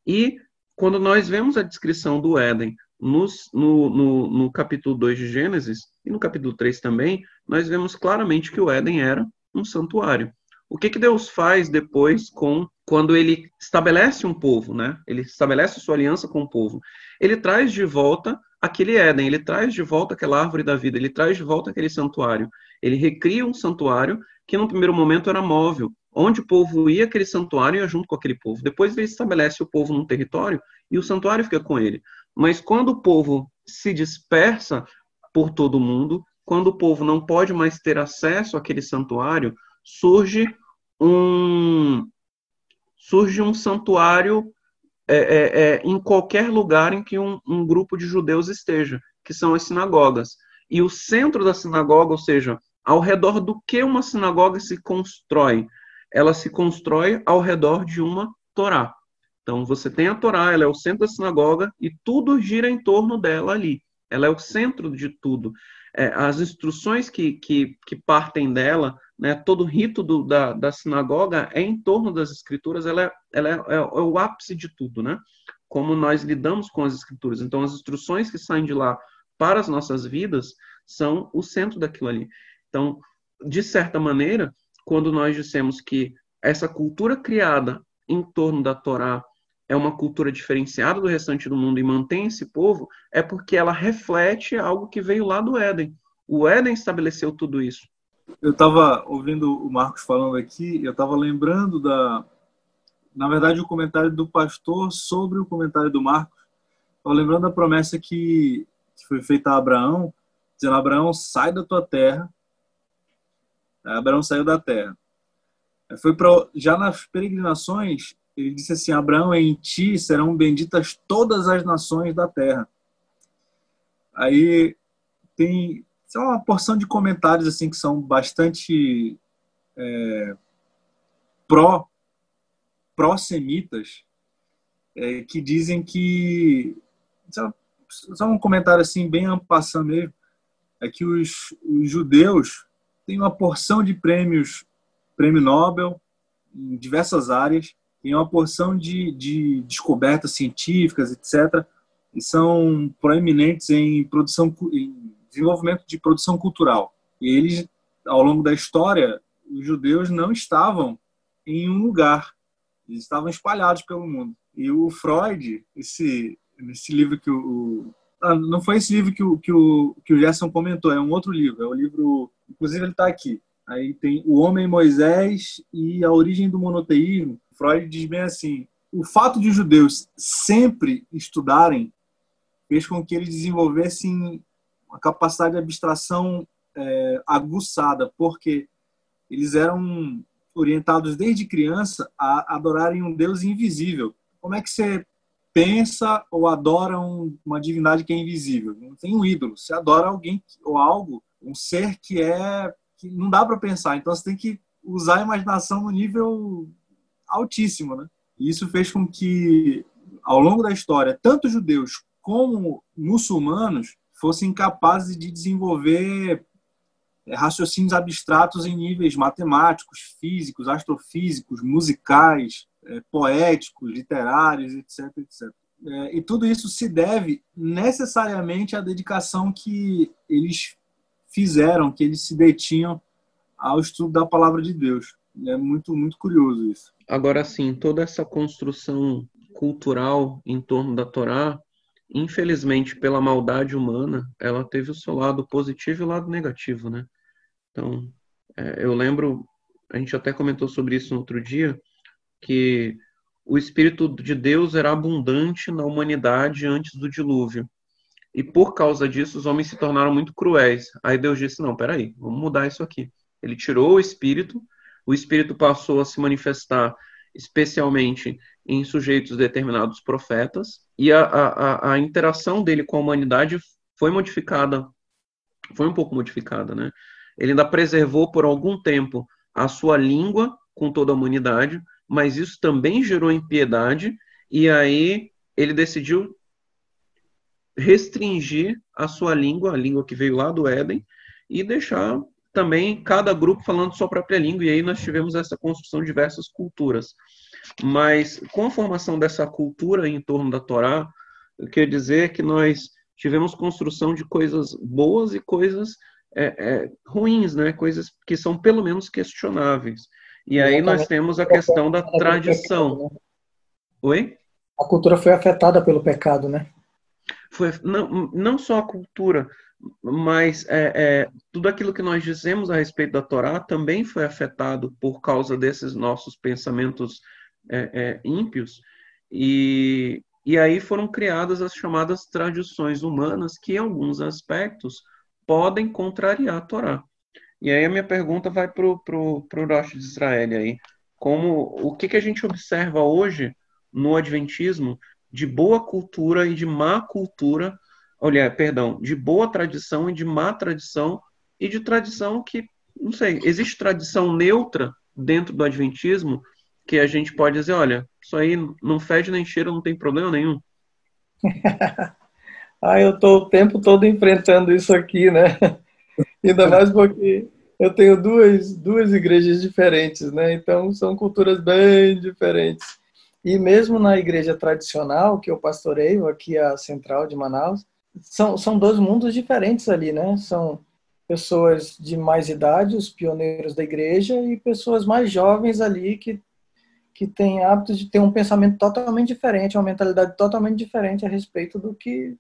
e quando nós vemos a descrição do Éden nos, no, no, no, capítulo 2 de Gênesis, e no capítulo 3 também, nós vemos claramente que o Éden era um santuário. O que, que Deus faz depois com quando ele estabelece um povo, né? Ele estabelece sua aliança com o povo. Ele traz de volta aquele Éden, ele traz de volta aquela árvore da vida, ele traz de volta aquele santuário. Ele recria um santuário que no primeiro momento era móvel, onde o povo ia aquele santuário ia junto com aquele povo. Depois ele estabelece o povo num território e o santuário fica com ele. Mas quando o povo se dispersa por todo o mundo, quando o povo não pode mais ter acesso àquele santuário, surge um surge um santuário é, é, é, em qualquer lugar em que um, um grupo de judeus esteja, que são as sinagogas. E o centro da sinagoga, ou seja, ao redor do que uma sinagoga se constrói? Ela se constrói ao redor de uma Torá. Então, você tem a Torá, ela é o centro da sinagoga e tudo gira em torno dela ali. Ela é o centro de tudo. É, as instruções que, que, que, partem dela, né, todo o rito do, da, da sinagoga é em torno das escrituras, ela, é, ela é, é, é o ápice de tudo, né? Como nós lidamos com as escrituras. Então, as instruções que saem de lá para as nossas vidas são o centro daquilo ali. Então, de certa maneira, quando nós dissemos que essa cultura criada em torno da Torá é uma cultura diferenciada do restante do mundo e mantém esse povo, é porque ela reflete algo que veio lá do Éden. O Éden estabeleceu tudo isso. Eu estava ouvindo o Marcos falando aqui, eu estava lembrando da, na verdade, o comentário do pastor sobre o comentário do Marcos. Estava lembrando da promessa que, que foi feita a Abraão, dizendo: Abraão, sai da tua terra. Abraão saiu da terra. Foi para já nas peregrinações ele disse assim: Abraão, em ti serão benditas todas as nações da terra. Aí tem é uma porção de comentários assim que são bastante é, pró pró-semitas é, que dizem que só, só, um comentário assim bem ampassando mesmo é que os, os judeus têm uma porção de prêmios prêmio Nobel em diversas áreas tem uma porção de, de descobertas científicas, etc., e são proeminentes em produção, em desenvolvimento de produção cultural. E eles, ao longo da história, os judeus não estavam em um lugar, eles estavam espalhados pelo mundo. E o Freud, esse, esse livro que o, ah, não foi esse livro que o, que, o, que o Gerson comentou, é um outro livro. É o livro, inclusive ele está aqui. Aí tem O Homem Moisés e a Origem do Monoteísmo. Freud diz bem assim: o fato de os judeus sempre estudarem fez com que eles desenvolvessem uma capacidade de abstração é, aguçada, porque eles eram orientados desde criança a adorarem um Deus invisível. Como é que você pensa ou adora um, uma divindade que é invisível? Não tem um ídolo. Você adora alguém ou algo, um ser que é que não dá para pensar. Então você tem que usar a imaginação no nível altíssimo, né? E isso fez com que, ao longo da história, tanto judeus como muçulmanos fossem capazes de desenvolver é, raciocínios abstratos em níveis matemáticos, físicos, astrofísicos, musicais, é, poéticos, literários, etc, etc. É, e tudo isso se deve necessariamente à dedicação que eles fizeram, que eles se detinham ao estudo da palavra de Deus. É muito, muito curioso isso. Agora, sim, toda essa construção cultural em torno da Torá, infelizmente, pela maldade humana, ela teve o seu lado positivo e o lado negativo, né? Então, é, eu lembro, a gente até comentou sobre isso no outro dia, que o Espírito de Deus era abundante na humanidade antes do dilúvio. E por causa disso, os homens se tornaram muito cruéis. Aí Deus disse: Não, peraí, vamos mudar isso aqui. Ele tirou o Espírito o espírito passou a se manifestar especialmente em sujeitos determinados profetas, e a, a, a interação dele com a humanidade foi modificada, foi um pouco modificada, né? Ele ainda preservou por algum tempo a sua língua com toda a humanidade, mas isso também gerou impiedade, e aí ele decidiu restringir a sua língua, a língua que veio lá do Éden, e deixar também cada grupo falando sua própria língua, e aí nós tivemos essa construção de diversas culturas. Mas com a formação dessa cultura em torno da Torá, eu quero dizer que nós tivemos construção de coisas boas e coisas é, é, ruins, né? coisas que são pelo menos questionáveis. E aí nós temos a questão da tradição. Né? Oi? A cultura foi afetada pelo pecado, né? Foi, não, não só a cultura, mas é, é, tudo aquilo que nós dizemos a respeito da Torá também foi afetado por causa desses nossos pensamentos é, é, ímpios, e, e aí foram criadas as chamadas tradições humanas, que em alguns aspectos podem contrariar a Torá. E aí a minha pergunta vai para o pro, pro Rosh de Israel aí. Como, o que, que a gente observa hoje no Adventismo de boa cultura e de má cultura olha, perdão, de boa tradição e de má tradição e de tradição que, não sei, existe tradição neutra dentro do adventismo que a gente pode dizer, olha, isso aí não fede nem cheira, não tem problema nenhum. ah, eu estou o tempo todo enfrentando isso aqui, né? Ainda mais porque eu tenho duas, duas igrejas diferentes, né? Então são culturas bem diferentes. E mesmo na igreja tradicional que eu pastoreio, aqui a central de Manaus, são, são dois mundos diferentes ali, né? São pessoas de mais idade, os pioneiros da igreja, e pessoas mais jovens ali que, que têm hábitos de ter um pensamento totalmente diferente, uma mentalidade totalmente diferente a respeito do que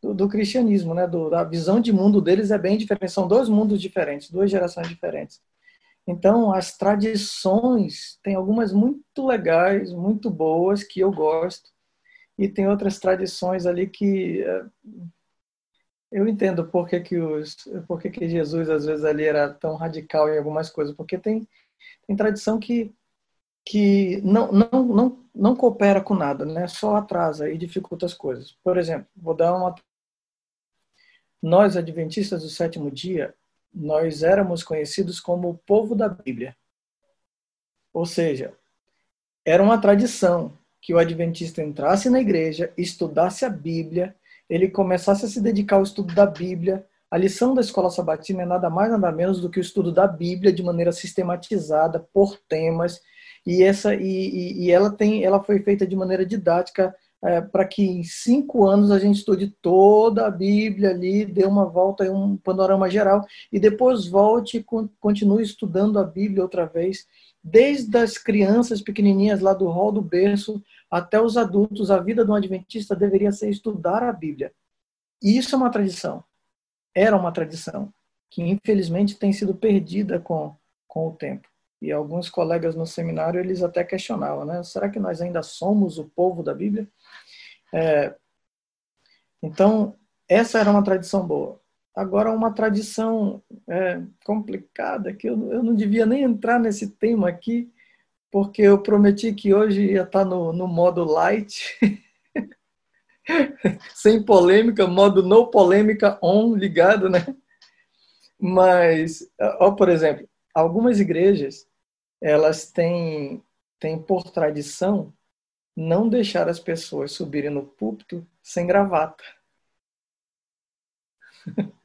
do, do cristianismo, né? Do, da visão de mundo deles é bem diferente. São dois mundos diferentes, duas gerações diferentes. Então, as tradições tem algumas muito legais, muito boas que eu gosto e tem outras tradições ali que eh, eu entendo por que, que, os, por que, que Jesus às vezes ali era tão radical em algumas coisas, porque tem, tem tradição que, que não, não, não, não coopera com nada, né? só atrasa e dificulta as coisas. Por exemplo, vou dar uma. Nós, adventistas do sétimo dia, nós éramos conhecidos como o povo da Bíblia. Ou seja, era uma tradição que o adventista entrasse na igreja, estudasse a Bíblia, ele começasse a se dedicar ao estudo da Bíblia. A lição da escola sabatina é nada mais nada menos do que o estudo da Bíblia de maneira sistematizada por temas e essa e, e ela tem ela foi feita de maneira didática é, para que em cinco anos a gente estude toda a Bíblia ali, dê uma volta, um panorama geral e depois volte e continue estudando a Bíblia outra vez desde as crianças pequenininhas lá do hall do berço até os adultos, a vida de um adventista deveria ser estudar a Bíblia. E isso é uma tradição. Era uma tradição que infelizmente tem sido perdida com, com o tempo. E alguns colegas no seminário eles até questionavam, né? Será que nós ainda somos o povo da Bíblia? É, então essa era uma tradição boa. Agora uma tradição é, complicada que eu, eu não devia nem entrar nesse tema aqui, porque eu prometi que hoje ia estar no, no modo light. sem polêmica, modo no polêmica on ligado, né? Mas, ó, por exemplo, algumas igrejas elas têm, têm por tradição não deixar as pessoas subirem no púlpito sem gravata.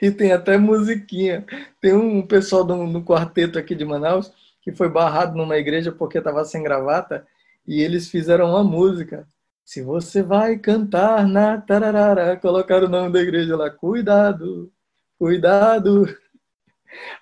e tem até musiquinha. Tem um pessoal do, do quarteto aqui de Manaus que foi barrado numa igreja porque estava sem gravata e eles fizeram uma música se você vai cantar na tararara, colocar o nome da igreja lá, cuidado, cuidado.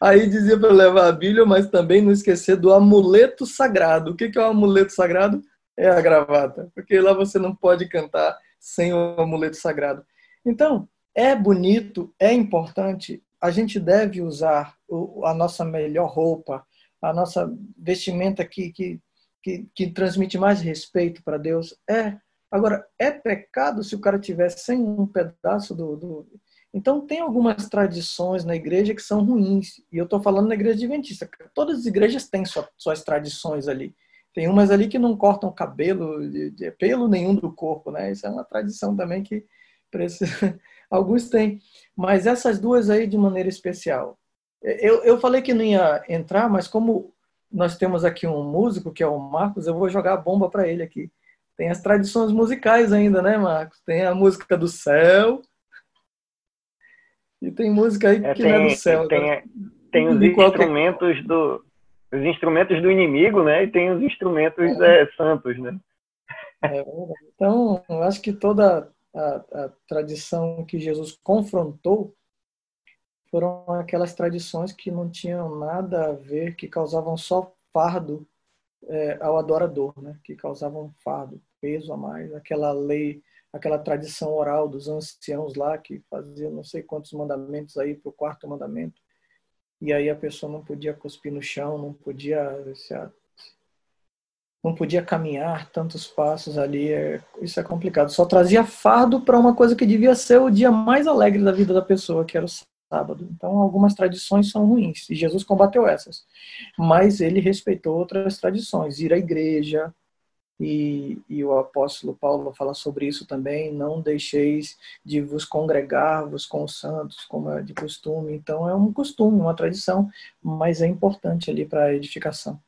Aí dizia para levar a Bíblia, mas também não esquecer do amuleto sagrado. O que é o amuleto sagrado? É a gravata, porque lá você não pode cantar sem o amuleto sagrado. Então, é bonito, é importante, a gente deve usar a nossa melhor roupa, a nossa vestimenta que, que, que, que transmite mais respeito para Deus. É, Agora, é pecado se o cara tiver sem um pedaço do, do... Então, tem algumas tradições na igreja que são ruins. E eu estou falando na igreja adventista. Todas as igrejas têm sua, suas tradições ali. Tem umas ali que não cortam cabelo, de, de, pelo nenhum do corpo, né? Isso é uma tradição também que precisa... alguns têm. Mas essas duas aí de maneira especial. Eu, eu falei que não ia entrar, mas como nós temos aqui um músico, que é o Marcos, eu vou jogar a bomba para ele aqui tem as tradições musicais ainda, né, Marcos? Tem a música do céu. E tem música aí é, que tem, não é do céu. Tem, né? tem os instrumentos do os instrumentos do inimigo, né? E tem os instrumentos é. É, santos, né? É, então, eu acho que toda a, a tradição que Jesus confrontou foram aquelas tradições que não tinham nada a ver, que causavam só fardo é, ao adorador, né? Que causavam fardo peso a mais, aquela lei, aquela tradição oral dos anciãos lá que faziam não sei quantos mandamentos aí para o quarto mandamento. E aí a pessoa não podia cuspir no chão, não podia não podia caminhar tantos passos ali, é, isso é complicado. Só trazia fardo para uma coisa que devia ser o dia mais alegre da vida da pessoa, que era o sábado. Então, algumas tradições são ruins, e Jesus combateu essas. Mas ele respeitou outras tradições, ir à igreja, e, e, o apóstolo Paulo fala sobre isso também, não deixeis de vos congregar-vos com os santos, como é de costume. Então é um costume, uma tradição, mas é importante ali para a edificação.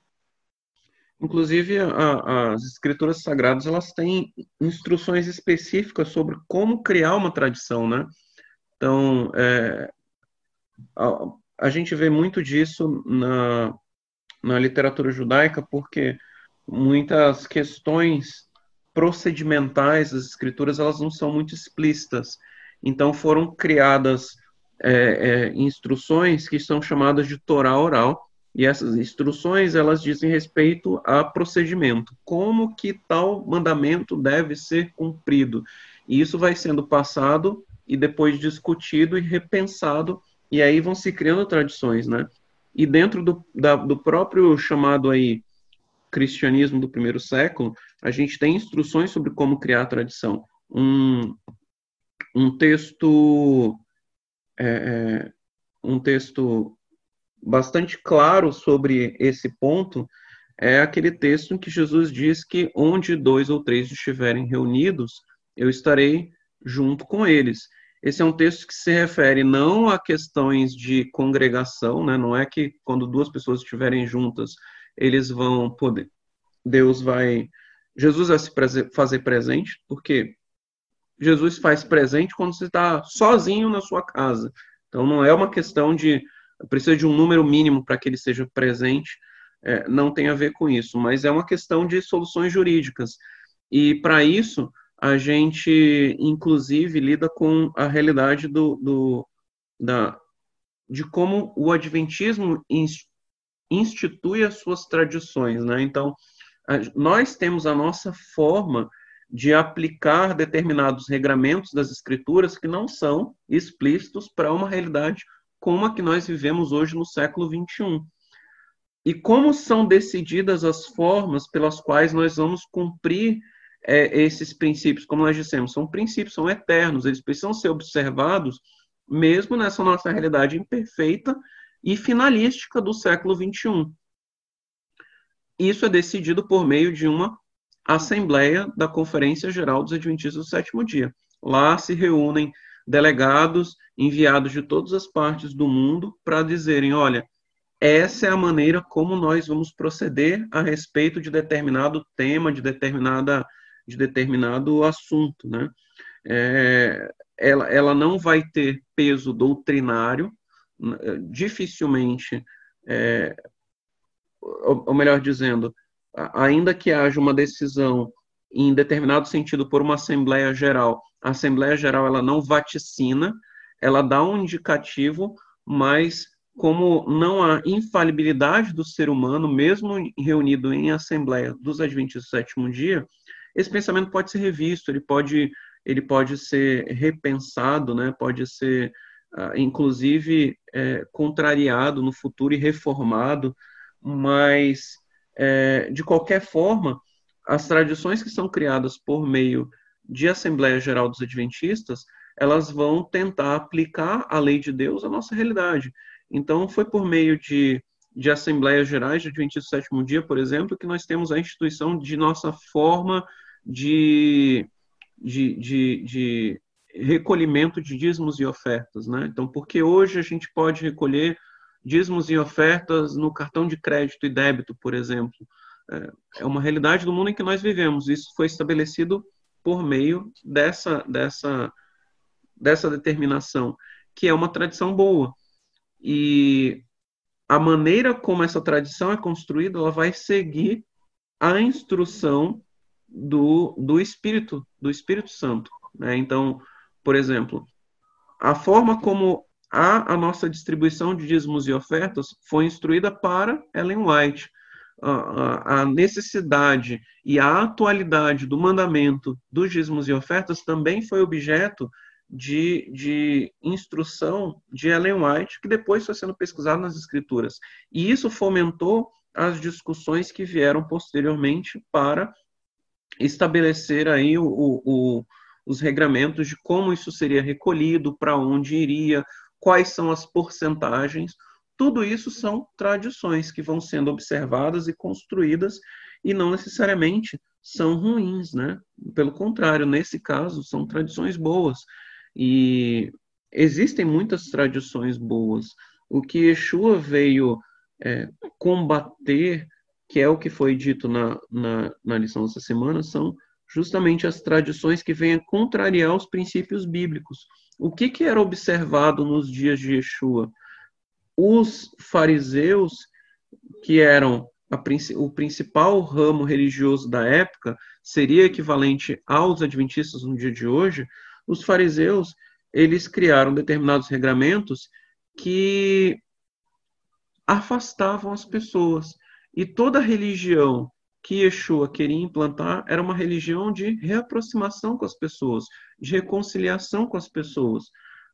Inclusive, a, as escrituras sagradas, elas têm instruções específicas sobre como criar uma tradição, né? Então, é, a, a gente vê muito disso na, na literatura judaica, porque muitas questões procedimentais das escrituras elas não são muito explícitas. Então foram criadas é, é, instruções que são chamadas de Torá oral e essas instruções elas dizem respeito a procedimento, como que tal mandamento deve ser cumprido. E isso vai sendo passado e depois discutido e repensado e aí vão se criando tradições, né? E dentro do, da, do próprio chamado aí cristianismo do primeiro século, a gente tem instruções sobre como criar a tradição. Um, um texto é, é, um texto bastante claro sobre esse ponto é aquele texto em que Jesus diz que onde dois ou três estiverem reunidos, eu estarei junto com eles. Esse é um texto que se refere não a questões de congregação, né? não é que quando duas pessoas estiverem juntas, eles vão poder, Deus vai, Jesus vai se fazer presente, porque Jesus faz presente quando você está sozinho na sua casa. Então não é uma questão de precisa de um número mínimo para que ele seja presente, é, não tem a ver com isso, mas é uma questão de soluções jurídicas. E para isso a gente inclusive lida com a realidade do, do da, de como o adventismo institui as suas tradições, né? Então, nós temos a nossa forma de aplicar determinados regramentos das escrituras que não são explícitos para uma realidade como a que nós vivemos hoje no século 21. E como são decididas as formas pelas quais nós vamos cumprir é, esses princípios, como nós dissemos, são princípios, são eternos, eles precisam ser observados mesmo nessa nossa realidade imperfeita e finalística do século 21. Isso é decidido por meio de uma Assembleia da Conferência Geral dos Adventistas do Sétimo Dia. Lá se reúnem delegados enviados de todas as partes do mundo para dizerem: olha, essa é a maneira como nós vamos proceder a respeito de determinado tema, de determinada de determinado assunto, né? É, ela, ela não vai ter peso doutrinário, né, dificilmente, é, ou, ou melhor dizendo, ainda que haja uma decisão em determinado sentido por uma Assembleia Geral, a Assembleia Geral ela não vaticina, ela dá um indicativo, mas como não há infalibilidade do ser humano, mesmo reunido em Assembleia dos Adventistas do Sétimo Dia, esse pensamento pode ser revisto, ele pode, ele pode ser repensado, né? pode ser, uh, inclusive, é, contrariado no futuro e reformado, mas, é, de qualquer forma, as tradições que são criadas por meio de Assembleia Geral dos Adventistas, elas vão tentar aplicar a lei de Deus à nossa realidade. Então, foi por meio de de Assembleias Gerais de Adventistas do Sétimo Dia, por exemplo, que nós temos a instituição de nossa forma de, de, de, de recolhimento de dízimos e ofertas. Né? Então, porque hoje a gente pode recolher dízimos e ofertas no cartão de crédito e débito, por exemplo. É, uma realidade do mundo em que nós vivemos. Isso foi estabelecido por meio dessa, dessa, dessa determinação, que é uma tradição boa. E a maneira como essa tradição é construída, ela vai seguir a instrução do, do Espírito, do Espírito Santo. Né? Então, por exemplo, a forma como a, a nossa distribuição de dízimos e ofertas foi instruída para Ellen White. A, necessidade e a atualidade do mandamento dos dízimos e ofertas também foi objeto de, de instrução de Ellen White, que depois foi sendo pesquisado nas escrituras. E isso fomentou as discussões que vieram posteriormente para estabelecer aí o, o, os regramentos de como isso seria recolhido, para onde iria, quais são as porcentagens. Tudo isso são tradições que vão sendo observadas e construídas e não necessariamente são ruins, né? Pelo contrário, nesse caso, são tradições boas. E existem muitas tradições boas. O que Yeshua veio é, combater, que é o que foi dito na, na, na lição dessa semana, são justamente as tradições que vêm a contrariar os princípios bíblicos. O que, que era observado nos dias de Yeshua? Os fariseus, que eram a, o principal ramo religioso da época, seria equivalente aos adventistas no dia de hoje, os fariseus, eles criaram determinados regramentos que afastavam as pessoas. E toda religião que Yeshua queria implantar era uma religião de reaproximação com as pessoas, de reconciliação com as pessoas.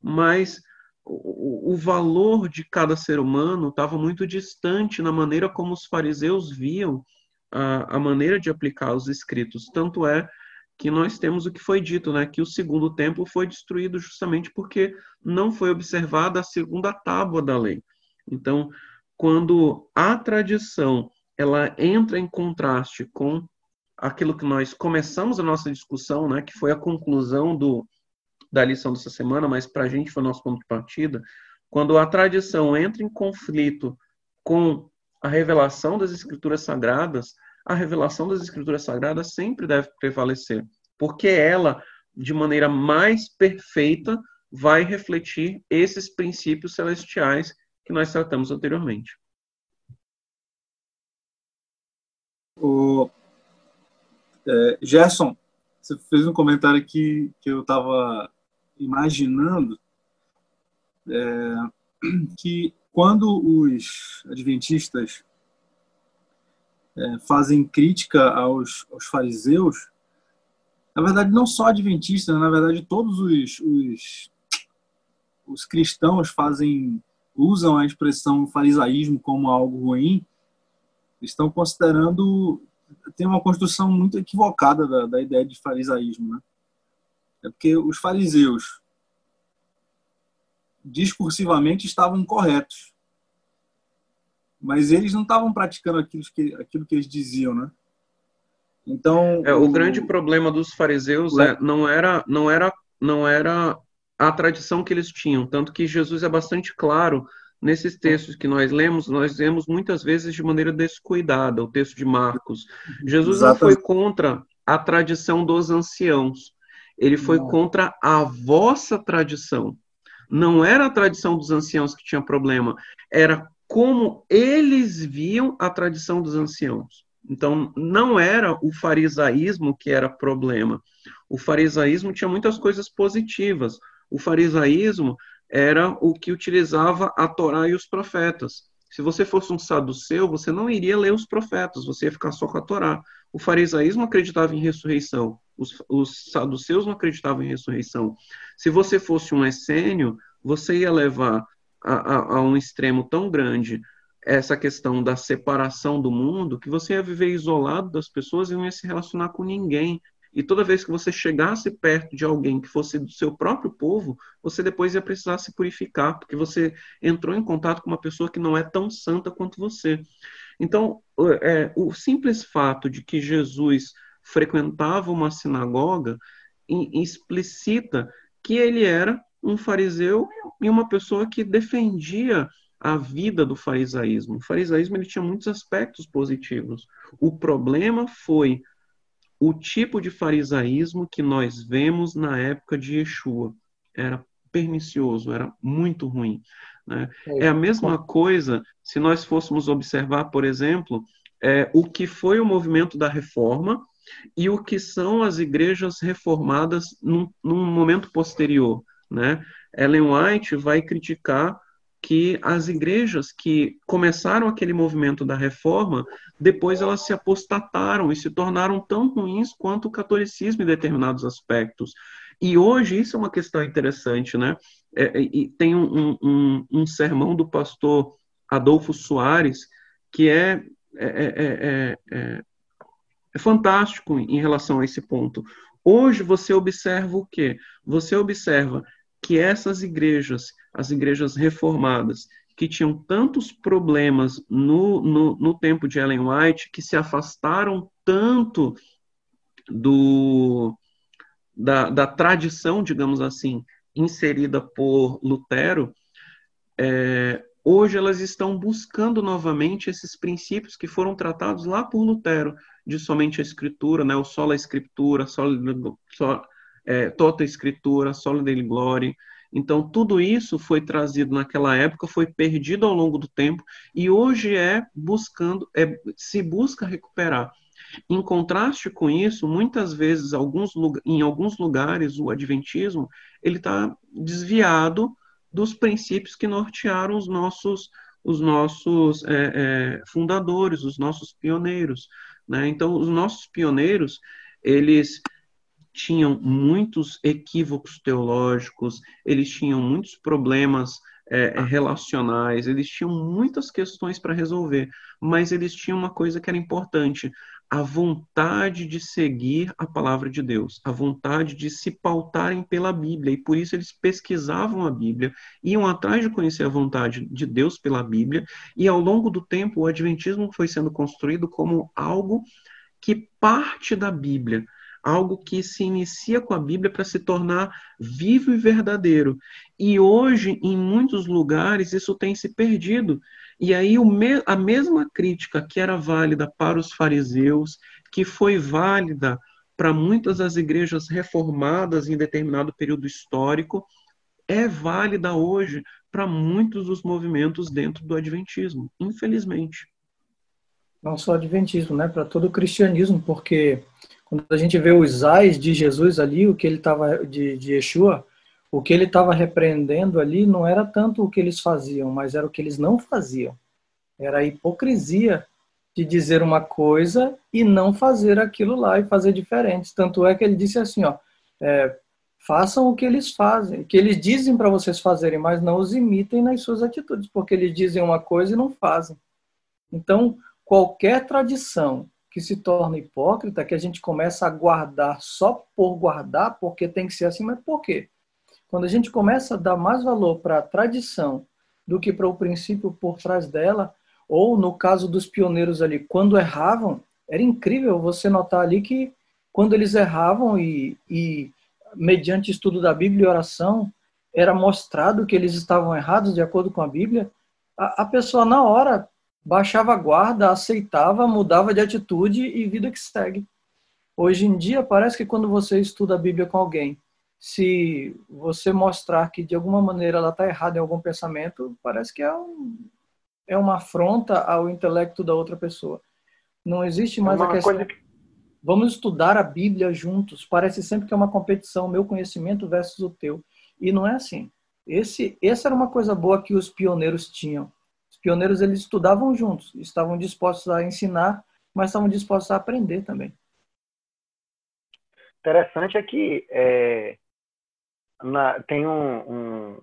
Mas o, o valor de cada ser humano estava muito distante na maneira como os fariseus viam a, a maneira de aplicar os escritos. Tanto é que nós temos o que foi dito, né, que o segundo templo foi destruído justamente porque não foi observada a segunda tábua da lei. Então, quando a tradição ela entra em contraste com aquilo que nós começamos a nossa discussão, né, que foi a conclusão do, da lição dessa semana, mas para a gente foi o nosso ponto de partida, quando a tradição entra em conflito com a revelação das escrituras sagradas, a revelação das Escrituras Sagradas sempre deve prevalecer, porque ela, de maneira mais perfeita, vai refletir esses princípios celestiais que nós tratamos anteriormente. O é, Gerson, você fez um comentário aqui que eu estava imaginando é, que quando os adventistas é, fazem crítica aos, aos fariseus, Na verdade, não só adventistas, né? na verdade, todos os, os, os cristãos fazem usam a expressão farisaísmo como algo ruim, estão considerando tem uma construção muito equivocada da, da ideia de farisaísmo, né? É porque os fariseus discursivamente estavam corretos, mas eles não estavam praticando aquilo que aquilo que eles diziam, né? Então é, o, o grande problema dos fariseus é, não era não era não era a tradição que eles tinham, tanto que Jesus é bastante claro nesses textos que nós lemos, nós lemos muitas vezes de maneira descuidada, o texto de Marcos. Jesus Exatamente. não foi contra a tradição dos anciãos, ele foi não. contra a vossa tradição. Não era a tradição dos anciãos que tinha problema, era como eles viam a tradição dos anciãos. Então, não era o farisaísmo que era problema. O farisaísmo tinha muitas coisas positivas. O farisaísmo era o que utilizava a Torá e os profetas. Se você fosse um saduceu, você não iria ler os profetas, você ia ficar só com a Torá. O farisaísmo acreditava em ressurreição, os, os saduceus não acreditavam em ressurreição. Se você fosse um essênio, você ia levar a, a, a um extremo tão grande essa questão da separação do mundo que você ia viver isolado das pessoas e não ia se relacionar com ninguém. E toda vez que você chegasse perto de alguém que fosse do seu próprio povo, você depois ia precisar se purificar, porque você entrou em contato com uma pessoa que não é tão santa quanto você. Então, é, o simples fato de que Jesus frequentava uma sinagoga explicita que ele era um fariseu e uma pessoa que defendia a vida do farisaísmo. O farisaísmo ele tinha muitos aspectos positivos. O problema foi o tipo de farisaísmo que nós vemos na época de Yeshua. Era pernicioso, era muito ruim. Né? É, é a mesma coisa se nós fôssemos observar, por exemplo, é, o que foi o movimento da reforma e o que são as igrejas reformadas num, num momento posterior. Né? Ellen White vai criticar que as igrejas que começaram aquele movimento da reforma, depois elas se apostataram e se tornaram tão ruins quanto o catolicismo em determinados aspectos. E hoje isso é uma questão interessante, né? É, e tem um, um, um, sermão do pastor Adolfo Soares que é, é, é, é fantástico em relação a esse ponto. Hoje você observa o quê? Você observa que essas igrejas, as igrejas reformadas, que tinham tantos problemas no, no, no tempo de Ellen White, que se afastaram tanto do, da, da tradição, digamos assim, inserida por Lutero, é, hoje elas estão buscando novamente esses princípios que foram tratados lá por Lutero, de somente a escritura, né, o sola escritura, sola, sola é, tota escritura, sola dele glória. Então, tudo isso foi trazido naquela época, foi perdido ao longo do tempo e hoje é buscando, é, se busca recuperar. Em contraste com isso, muitas vezes, alguns, em alguns lugares, o adventismo ele está desviado dos princípios que nortearam os nossos, os nossos é, é, fundadores, os nossos pioneiros. Né? Então, os nossos pioneiros, eles tinham muitos equívocos teológicos, eles tinham muitos problemas é, relacionais, eles tinham muitas questões para resolver, mas eles tinham uma coisa que era importante: a vontade de seguir a palavra de Deus, a vontade de se pautarem pela Bíblia, e por isso eles pesquisavam a Bíblia, iam atrás de conhecer a vontade de Deus pela Bíblia, e ao longo do tempo o Adventismo foi sendo construído como algo que parte da Bíblia algo que se inicia com a Bíblia para se tornar vivo e verdadeiro. E hoje, em muitos lugares, isso tem se perdido. E aí, a mesma crítica que era válida para os fariseus, que foi válida para muitas das igrejas reformadas em determinado período histórico, é válida hoje para muitos dos movimentos dentro do Adventismo, infelizmente. Não só Adventismo, né? Para todo o cristianismo, porque quando a gente vê os ais de Jesus ali, o que ele estava de, de Yeshua, o que ele estava repreendendo ali não era tanto o que eles faziam, mas era o que eles não faziam. Era a hipocrisia de dizer uma coisa e não fazer aquilo lá e fazer diferente. Tanto é que ele disse assim, ó, é, façam o que eles fazem, que eles dizem para vocês fazerem, mas não os imitem nas suas atitudes, porque eles dizem uma coisa e não fazem. Então, qualquer tradição que se torna hipócrita, que a gente começa a guardar só por guardar, porque tem que ser assim, mas por quê? Quando a gente começa a dar mais valor para a tradição do que para o princípio por trás dela, ou no caso dos pioneiros ali, quando erravam, era incrível você notar ali que quando eles erravam e, e mediante estudo da Bíblia e oração, era mostrado que eles estavam errados de acordo com a Bíblia, a, a pessoa na hora baixava a guarda, aceitava, mudava de atitude e vida que segue. Hoje em dia, parece que quando você estuda a Bíblia com alguém, se você mostrar que de alguma maneira ela está errada em algum pensamento, parece que é, um, é uma afronta ao intelecto da outra pessoa. Não existe mais é a questão. Que... Vamos estudar a Bíblia juntos. Parece sempre que é uma competição, meu conhecimento versus o teu. E não é assim. Esse, essa era uma coisa boa que os pioneiros tinham. Os pioneiros eles estudavam juntos, estavam dispostos a ensinar, mas estavam dispostos a aprender também. Interessante é que é, na, tem um, um,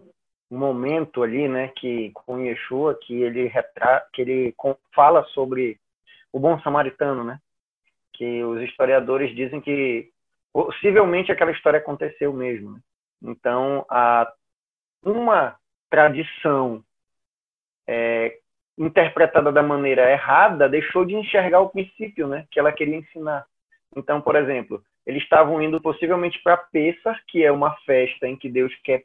momento ali, né, que com Yeshua, que ele retrata, que ele fala sobre o bom samaritano, né, que os historiadores dizem que possivelmente aquela história aconteceu mesmo. Né? Então, uma tradição é, interpretada da maneira errada deixou de enxergar o princípio, né, que ela queria ensinar. Então, por exemplo, eles estavam indo possivelmente para Pessah, que é uma festa em que Deus quer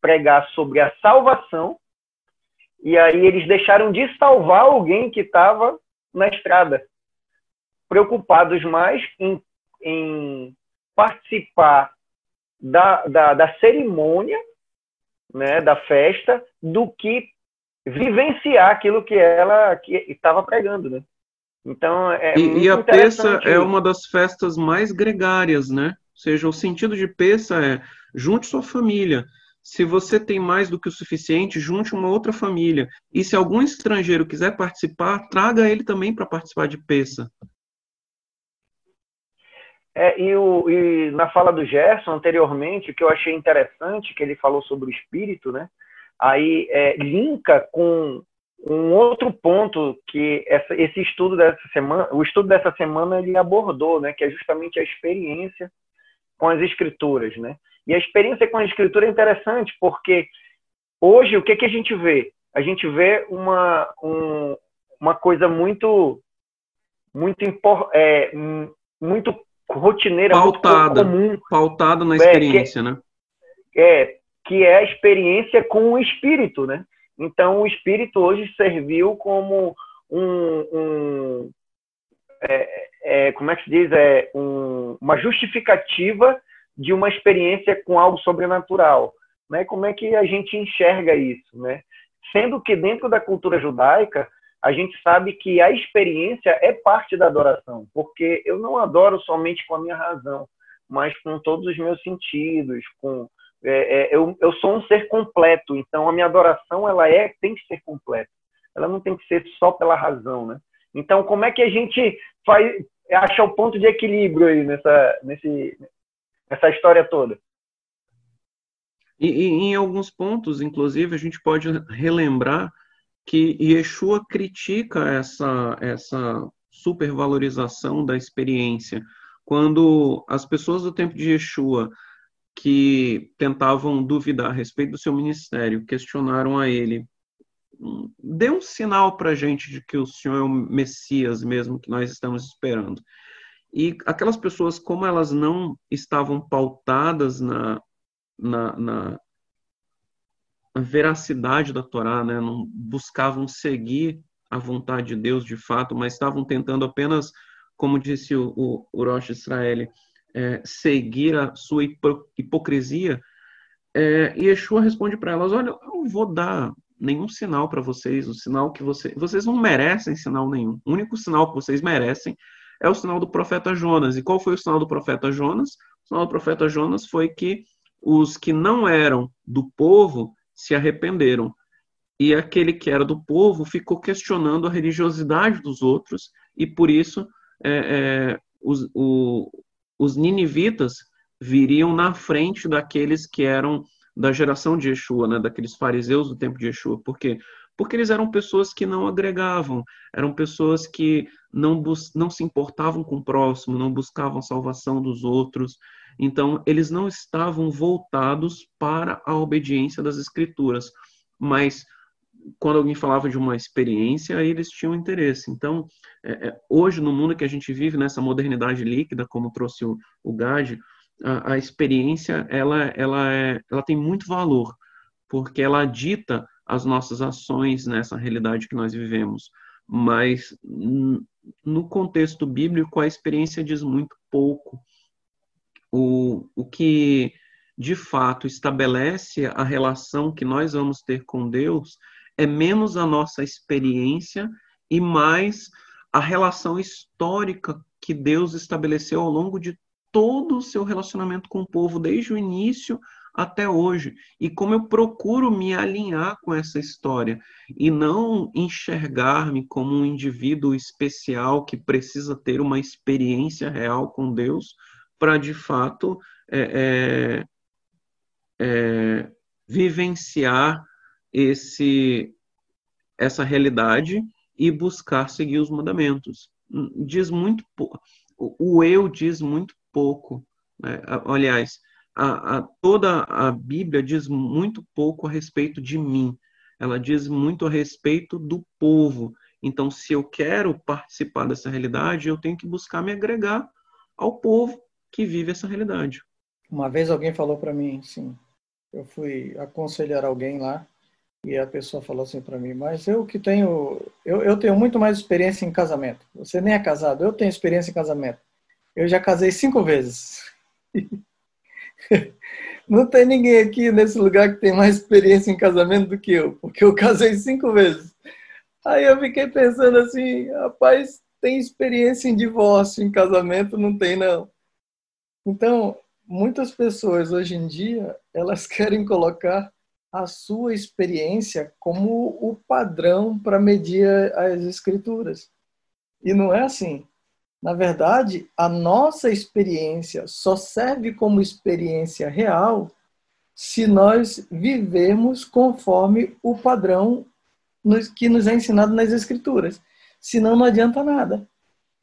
pregar sobre a salvação, e aí eles deixaram de salvar alguém que estava na estrada, preocupados mais em, em participar da, da, da, cerimônia, né, da festa, do que vivenciar aquilo que ela estava pregando, né? Então, é e, e a peça é uma das festas mais gregárias, né? Ou seja, o sentido de peça é junte sua família. Se você tem mais do que o suficiente, junte uma outra família. E se algum estrangeiro quiser participar, traga ele também para participar de peça. É, e, o, e na fala do Gerson anteriormente, o que eu achei interessante, que ele falou sobre o espírito, né? Aí é, linka com um outro ponto que essa, esse estudo dessa semana, o estudo dessa semana ele abordou, né, que é justamente a experiência com as escrituras, né? E a experiência com a escritura é interessante porque hoje o que que a gente vê? A gente vê uma um, uma coisa muito muito é, muito rotineira, pautada, muito comum, pautada na experiência, é, que, né? É que é a experiência com o espírito, né? Então, o espírito hoje serviu como um, um é, é, como é que se diz, é um, uma justificativa de uma experiência com algo sobrenatural, né? Como é que a gente enxerga isso, né? Sendo que dentro da cultura judaica a gente sabe que a experiência é parte da adoração, porque eu não adoro somente com a minha razão, mas com todos os meus sentidos, com é, é, eu, eu sou um ser completo, então a minha adoração ela é tem que ser completa. Ela não tem que ser só pela razão, né? Então como é que a gente faz acha o ponto de equilíbrio aí nessa nesse nessa história toda? E, e, em alguns pontos, inclusive, a gente pode relembrar que Yeshua critica essa essa supervalorização da experiência. Quando as pessoas do tempo de Yeshua que tentavam duvidar a respeito do seu ministério, questionaram a ele: dê um sinal para a gente de que o senhor é o Messias mesmo que nós estamos esperando. E aquelas pessoas, como elas não estavam pautadas na, na, na, na veracidade da Torá, né? não buscavam seguir a vontade de Deus de fato, mas estavam tentando apenas, como disse o, o, o Rosh Israel, é, seguir a sua hipocrisia, é, Yeshua responde para elas: Olha, eu não vou dar nenhum sinal para vocês, o sinal que vocês. Vocês não merecem sinal nenhum. O único sinal que vocês merecem é o sinal do profeta Jonas. E qual foi o sinal do profeta Jonas? O sinal do profeta Jonas foi que os que não eram do povo se arrependeram. e aquele que era do povo ficou questionando a religiosidade dos outros, e por isso é, é, os, o, os ninivitas viriam na frente daqueles que eram da geração de Yeshua, né, daqueles fariseus do tempo de Yeshua. Por quê? Porque eles eram pessoas que não agregavam, eram pessoas que não, não se importavam com o próximo, não buscavam salvação dos outros. Então, eles não estavam voltados para a obediência das Escrituras, mas quando alguém falava de uma experiência, aí eles tinham interesse. Então, é, é, hoje, no mundo que a gente vive, nessa modernidade líquida, como trouxe o, o Gade, a, a, experiência ela, ela, é, ela tem muito valor, porque ela dita as nossas ações nessa realidade que nós vivemos. Mas, no contexto bíblico, a experiência diz muito pouco. O, o que de fato estabelece a relação que nós vamos ter com Deus é menos a nossa experiência e mais a relação histórica que Deus estabeleceu ao longo de todo o seu relacionamento com o povo, desde o início até hoje. E como eu procuro me alinhar com essa história e não enxergar-me como um indivíduo especial que precisa ter uma experiência real com Deus para, de fato, é, é, é, vivenciar esse essa realidade e buscar seguir os mandamentos. Diz muito o eu diz muito pouco. Né? Aliás, a, a, toda a Bíblia diz muito pouco a respeito de mim. Ela diz muito a respeito do povo. Então, se eu quero participar dessa realidade, eu tenho que buscar me agregar ao povo que vive essa realidade. Uma vez alguém falou para mim, assim, eu fui aconselhar alguém lá e a pessoa falou assim para mim, mas eu que tenho, eu, eu tenho muito mais experiência em casamento. Você nem é casado, eu tenho experiência em casamento. Eu já casei cinco vezes. Não tem ninguém aqui nesse lugar que tem mais experiência em casamento do que eu, porque eu casei cinco vezes. Aí eu fiquei pensando assim, rapaz, tem experiência em divórcio, em casamento? Não tem, não. Então, muitas pessoas hoje em dia, elas querem colocar a sua experiência como o padrão para medir as escrituras. E não é assim. Na verdade, a nossa experiência só serve como experiência real se nós vivermos conforme o padrão que nos é ensinado nas escrituras. Senão não adianta nada.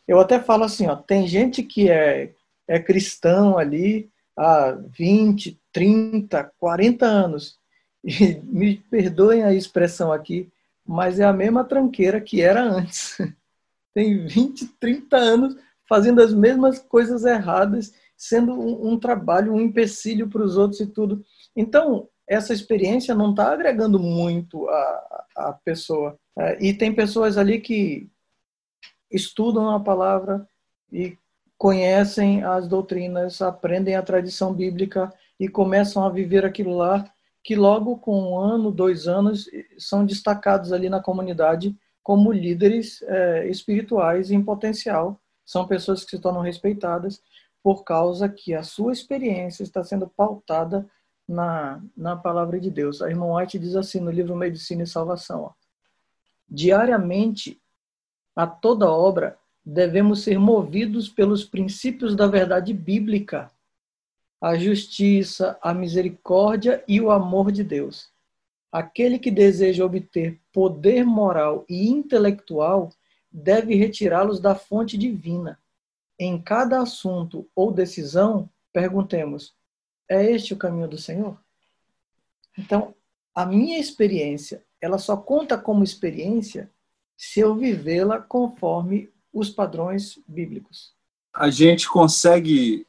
Eu até falo assim, ó, tem gente que é, é cristão ali há 20, 30, 40 anos e me perdoem a expressão aqui, mas é a mesma tranqueira que era antes. Tem 20, 30 anos fazendo as mesmas coisas erradas, sendo um, um trabalho, um empecilho para os outros e tudo. Então, essa experiência não está agregando muito a, a pessoa. É, e tem pessoas ali que estudam a palavra e conhecem as doutrinas, aprendem a tradição bíblica e começam a viver aquilo lá que logo com um ano, dois anos, são destacados ali na comunidade como líderes é, espirituais em potencial. São pessoas que se tornam respeitadas por causa que a sua experiência está sendo pautada na, na palavra de Deus. A irmã White diz assim no livro Medicina e Salvação: ó, diariamente, a toda obra, devemos ser movidos pelos princípios da verdade bíblica a justiça, a misericórdia e o amor de Deus. Aquele que deseja obter poder moral e intelectual deve retirá-los da fonte divina. Em cada assunto ou decisão, perguntemos: é este o caminho do Senhor? Então, a minha experiência, ela só conta como experiência se eu vivê-la conforme os padrões bíblicos. A gente consegue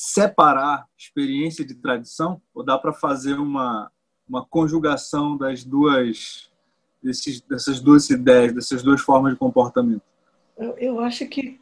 separar experiência de tradição ou dá para fazer uma, uma conjugação das duas desses, dessas duas ideias, dessas duas formas de comportamento? Eu, eu acho que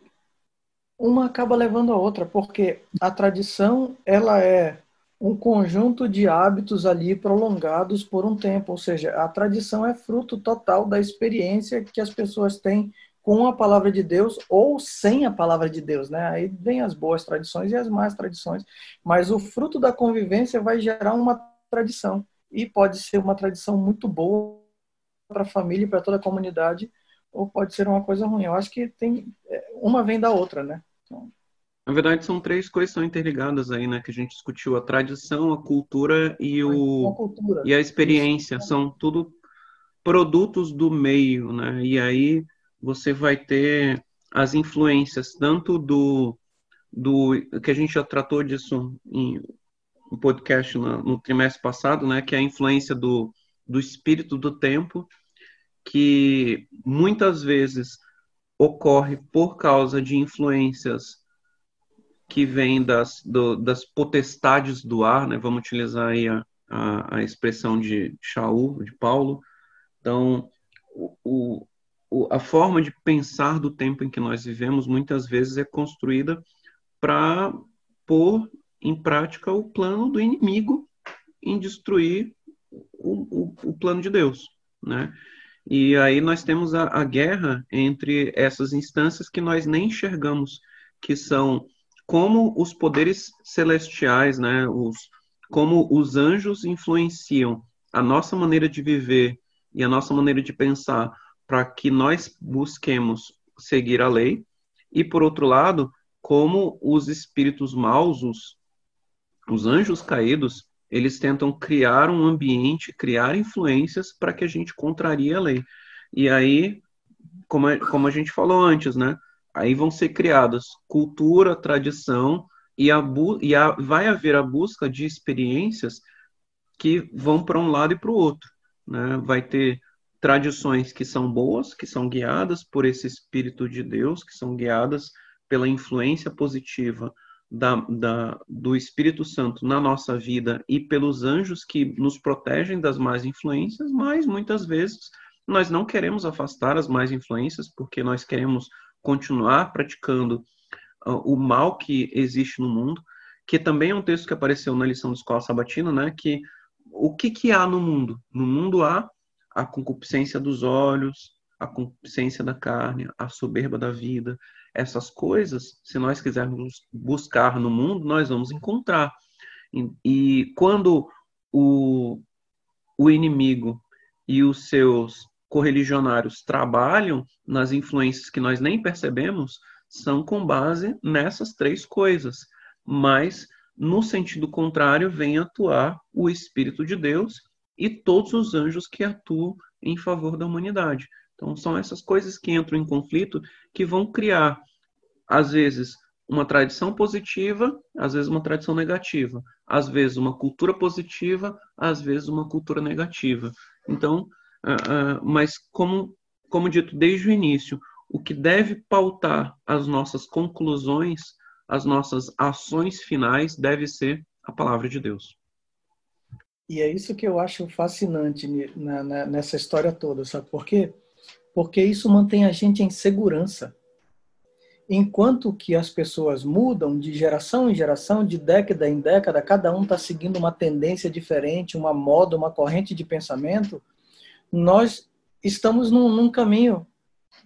uma acaba levando a outra, porque a tradição ela é um conjunto de hábitos ali prolongados por um tempo, ou seja, a tradição é fruto total da experiência que as pessoas têm com a palavra de Deus ou sem a palavra de Deus, né? Aí vem as boas tradições e as más tradições, mas o fruto da convivência vai gerar uma tradição e pode ser uma tradição muito boa para a família e para toda a comunidade, ou pode ser uma coisa ruim. Eu acho que tem é, uma vem da outra, né? Então... Na verdade, são três coisas que são interligadas aí, né? Que a gente discutiu: a tradição, a cultura e o cultura. e a experiência. São tudo produtos do meio, né? E aí você vai ter as influências tanto do do que a gente já tratou disso em um podcast no, no trimestre passado, né? Que é a influência do do espírito do tempo que muitas vezes ocorre por causa de influências que vêm das, das potestades do ar, né? vamos utilizar aí a, a, a expressão de Shaul, de Paulo. Então, o, a forma de pensar do tempo em que nós vivemos muitas vezes é construída para pôr em prática o plano do inimigo em destruir o, o, o plano de Deus, né? E aí nós temos a, a guerra entre essas instâncias que nós nem enxergamos, que são como os poderes celestiais, né, os, como os anjos influenciam a nossa maneira de viver e a nossa maneira de pensar para que nós busquemos seguir a lei, e por outro lado, como os espíritos maus, os, os anjos caídos, eles tentam criar um ambiente, criar influências para que a gente contrarie a lei. E aí, como a, como a gente falou antes, né? Aí vão ser criadas cultura, tradição e, a, e a, vai haver a busca de experiências que vão para um lado e para o outro. Né? Vai ter tradições que são boas, que são guiadas por esse Espírito de Deus, que são guiadas pela influência positiva da, da, do Espírito Santo na nossa vida e pelos anjos que nos protegem das más influências, mas muitas vezes nós não queremos afastar as más influências porque nós queremos continuar praticando uh, o mal que existe no mundo, que também é um texto que apareceu na lição de escola sabatina, né? Que o que, que há no mundo? No mundo há a concupiscência dos olhos, a concupiscência da carne, a soberba da vida, essas coisas, se nós quisermos buscar no mundo, nós vamos encontrar. E, e quando o, o inimigo e os seus correligionários trabalham nas influências que nós nem percebemos, são com base nessas três coisas. Mas, no sentido contrário, vem atuar o Espírito de Deus e todos os anjos que atuam em favor da humanidade. Então, são essas coisas que entram em conflito que vão criar, às vezes, uma tradição positiva, às vezes, uma tradição negativa, às vezes, uma cultura positiva, às vezes, uma cultura negativa. Então, uh, uh, mas, como, como dito desde o início, o que deve pautar as nossas conclusões, as nossas ações finais, deve ser a palavra de Deus. E é isso que eu acho fascinante nessa história toda, sabe por quê? porque isso mantém a gente em segurança. Enquanto que as pessoas mudam de geração em geração, de década em década, cada um está seguindo uma tendência diferente, uma moda, uma corrente de pensamento, nós estamos num, num caminho,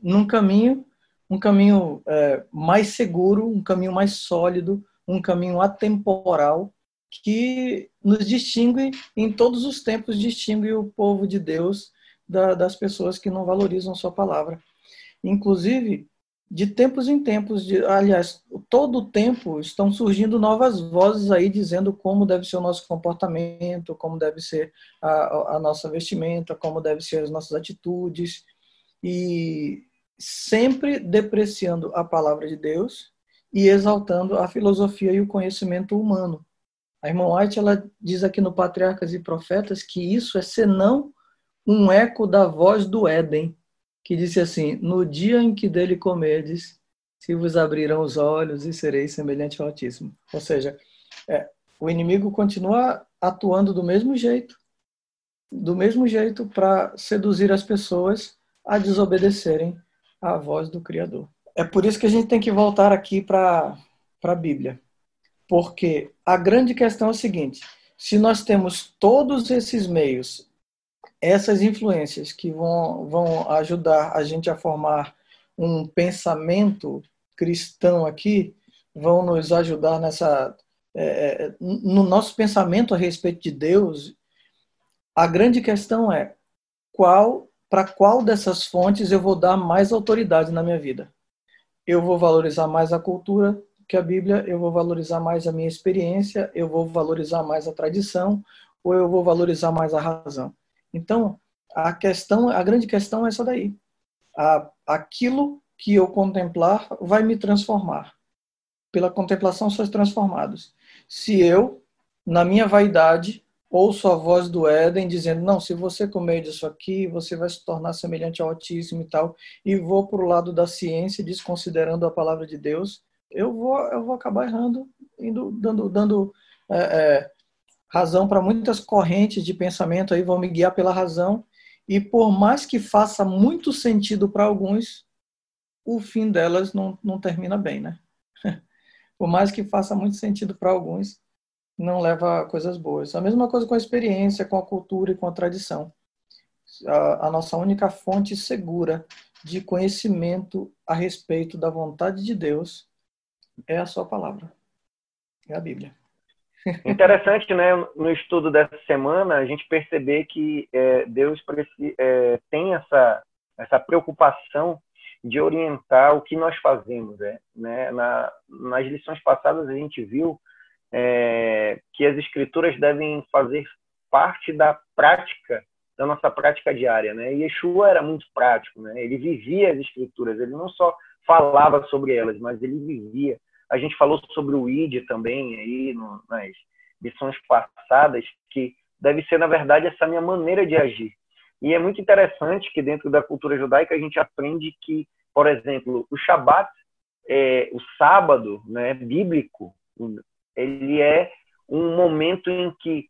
num caminho, um caminho é, mais seguro, um caminho mais sólido, um caminho atemporal que nos distingue em todos os tempos distingue o povo de Deus da, das pessoas que não valorizam sua palavra. Inclusive, de tempos em tempos, de, aliás, todo o tempo estão surgindo novas vozes aí dizendo como deve ser o nosso comportamento, como deve ser a, a nossa vestimenta, como deve ser as nossas atitudes, e sempre depreciando a palavra de Deus e exaltando a filosofia e o conhecimento humano. A irmã White ela diz aqui no Patriarcas e Profetas que isso é senão um eco da voz do Éden, que disse assim: No dia em que dele comerdes, se vos abrirão os olhos e sereis semelhante ao Altíssimo. Ou seja, é, o inimigo continua atuando do mesmo jeito, do mesmo jeito para seduzir as pessoas a desobedecerem à voz do Criador. É por isso que a gente tem que voltar aqui para a Bíblia. Porque a grande questão é o seguinte: se nós temos todos esses meios essas influências que vão, vão ajudar a gente a formar um pensamento cristão aqui, vão nos ajudar nessa é, é, no nosso pensamento a respeito de Deus. A grande questão é qual para qual dessas fontes eu vou dar mais autoridade na minha vida. Eu vou valorizar mais a cultura que a Bíblia, eu vou valorizar mais a minha experiência, eu vou valorizar mais a tradição, ou eu vou valorizar mais a razão. Então, a questão, a grande questão é essa daí. A, aquilo que eu contemplar vai me transformar. Pela contemplação sois transformados. Se eu, na minha vaidade, ouço a voz do Éden dizendo: Não, se você comer disso aqui, você vai se tornar semelhante ao Altíssimo e tal, e vou para o lado da ciência, desconsiderando a palavra de Deus, eu vou, eu vou acabar errando, indo, dando, dando é, é, razão para muitas correntes de pensamento aí, vão me guiar pela razão, e por mais que faça muito sentido para alguns, o fim delas não, não termina bem, né? por mais que faça muito sentido para alguns, não leva a coisas boas. A mesma coisa com a experiência, com a cultura e com a tradição. A, a nossa única fonte segura de conhecimento a respeito da vontade de Deus é a sua palavra, é a Bíblia. Interessante, né? No estudo dessa semana, a gente perceber que é, Deus é, tem essa, essa preocupação de orientar o que nós fazemos. Né? né? Na, nas lições passadas, a gente viu é, que as escrituras devem fazer parte da prática, da nossa prática diária. Né? E Yeshua era muito prático, né? ele vivia as escrituras, ele não só falava sobre elas, mas ele vivia. A gente falou sobre o ID também aí no, nas lições passadas, que deve ser, na verdade, essa minha maneira de agir. E é muito interessante que dentro da cultura judaica a gente aprende que, por exemplo, o Shabat, é, o sábado né, bíblico, ele é um momento em que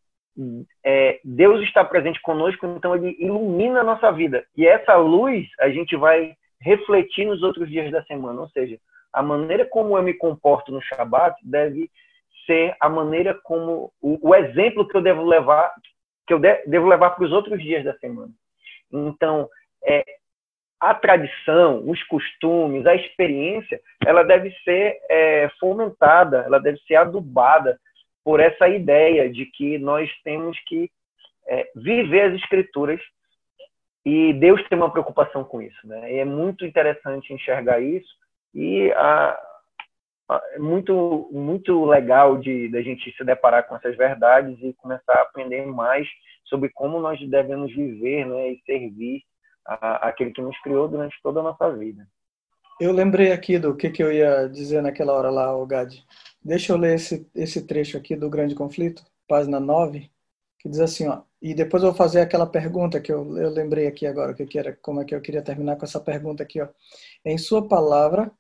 é, Deus está presente conosco, então ele ilumina a nossa vida. E essa luz a gente vai refletir nos outros dias da semana. Ou seja, a maneira como eu me comporto no Shabat deve ser a maneira como o, o exemplo que eu devo levar que eu de, devo levar para os outros dias da semana. Então, é, a tradição, os costumes, a experiência, ela deve ser é, fomentada, ela deve ser adubada por essa ideia de que nós temos que é, viver as escrituras e Deus tem uma preocupação com isso, né? E é muito interessante enxergar isso e a, a, é muito muito legal de da gente se deparar com essas verdades e começar a aprender mais sobre como nós devemos viver, né, e servir a, aquele que nos criou durante toda a nossa vida. Eu lembrei aqui do que, que eu ia dizer naquela hora lá, Gad. Deixa eu ler esse, esse trecho aqui do Grande Conflito, página 9, que diz assim, ó, e depois eu vou fazer aquela pergunta que eu, eu lembrei aqui agora, que, que era, como é que eu queria terminar com essa pergunta aqui. Ó. Em sua palavra,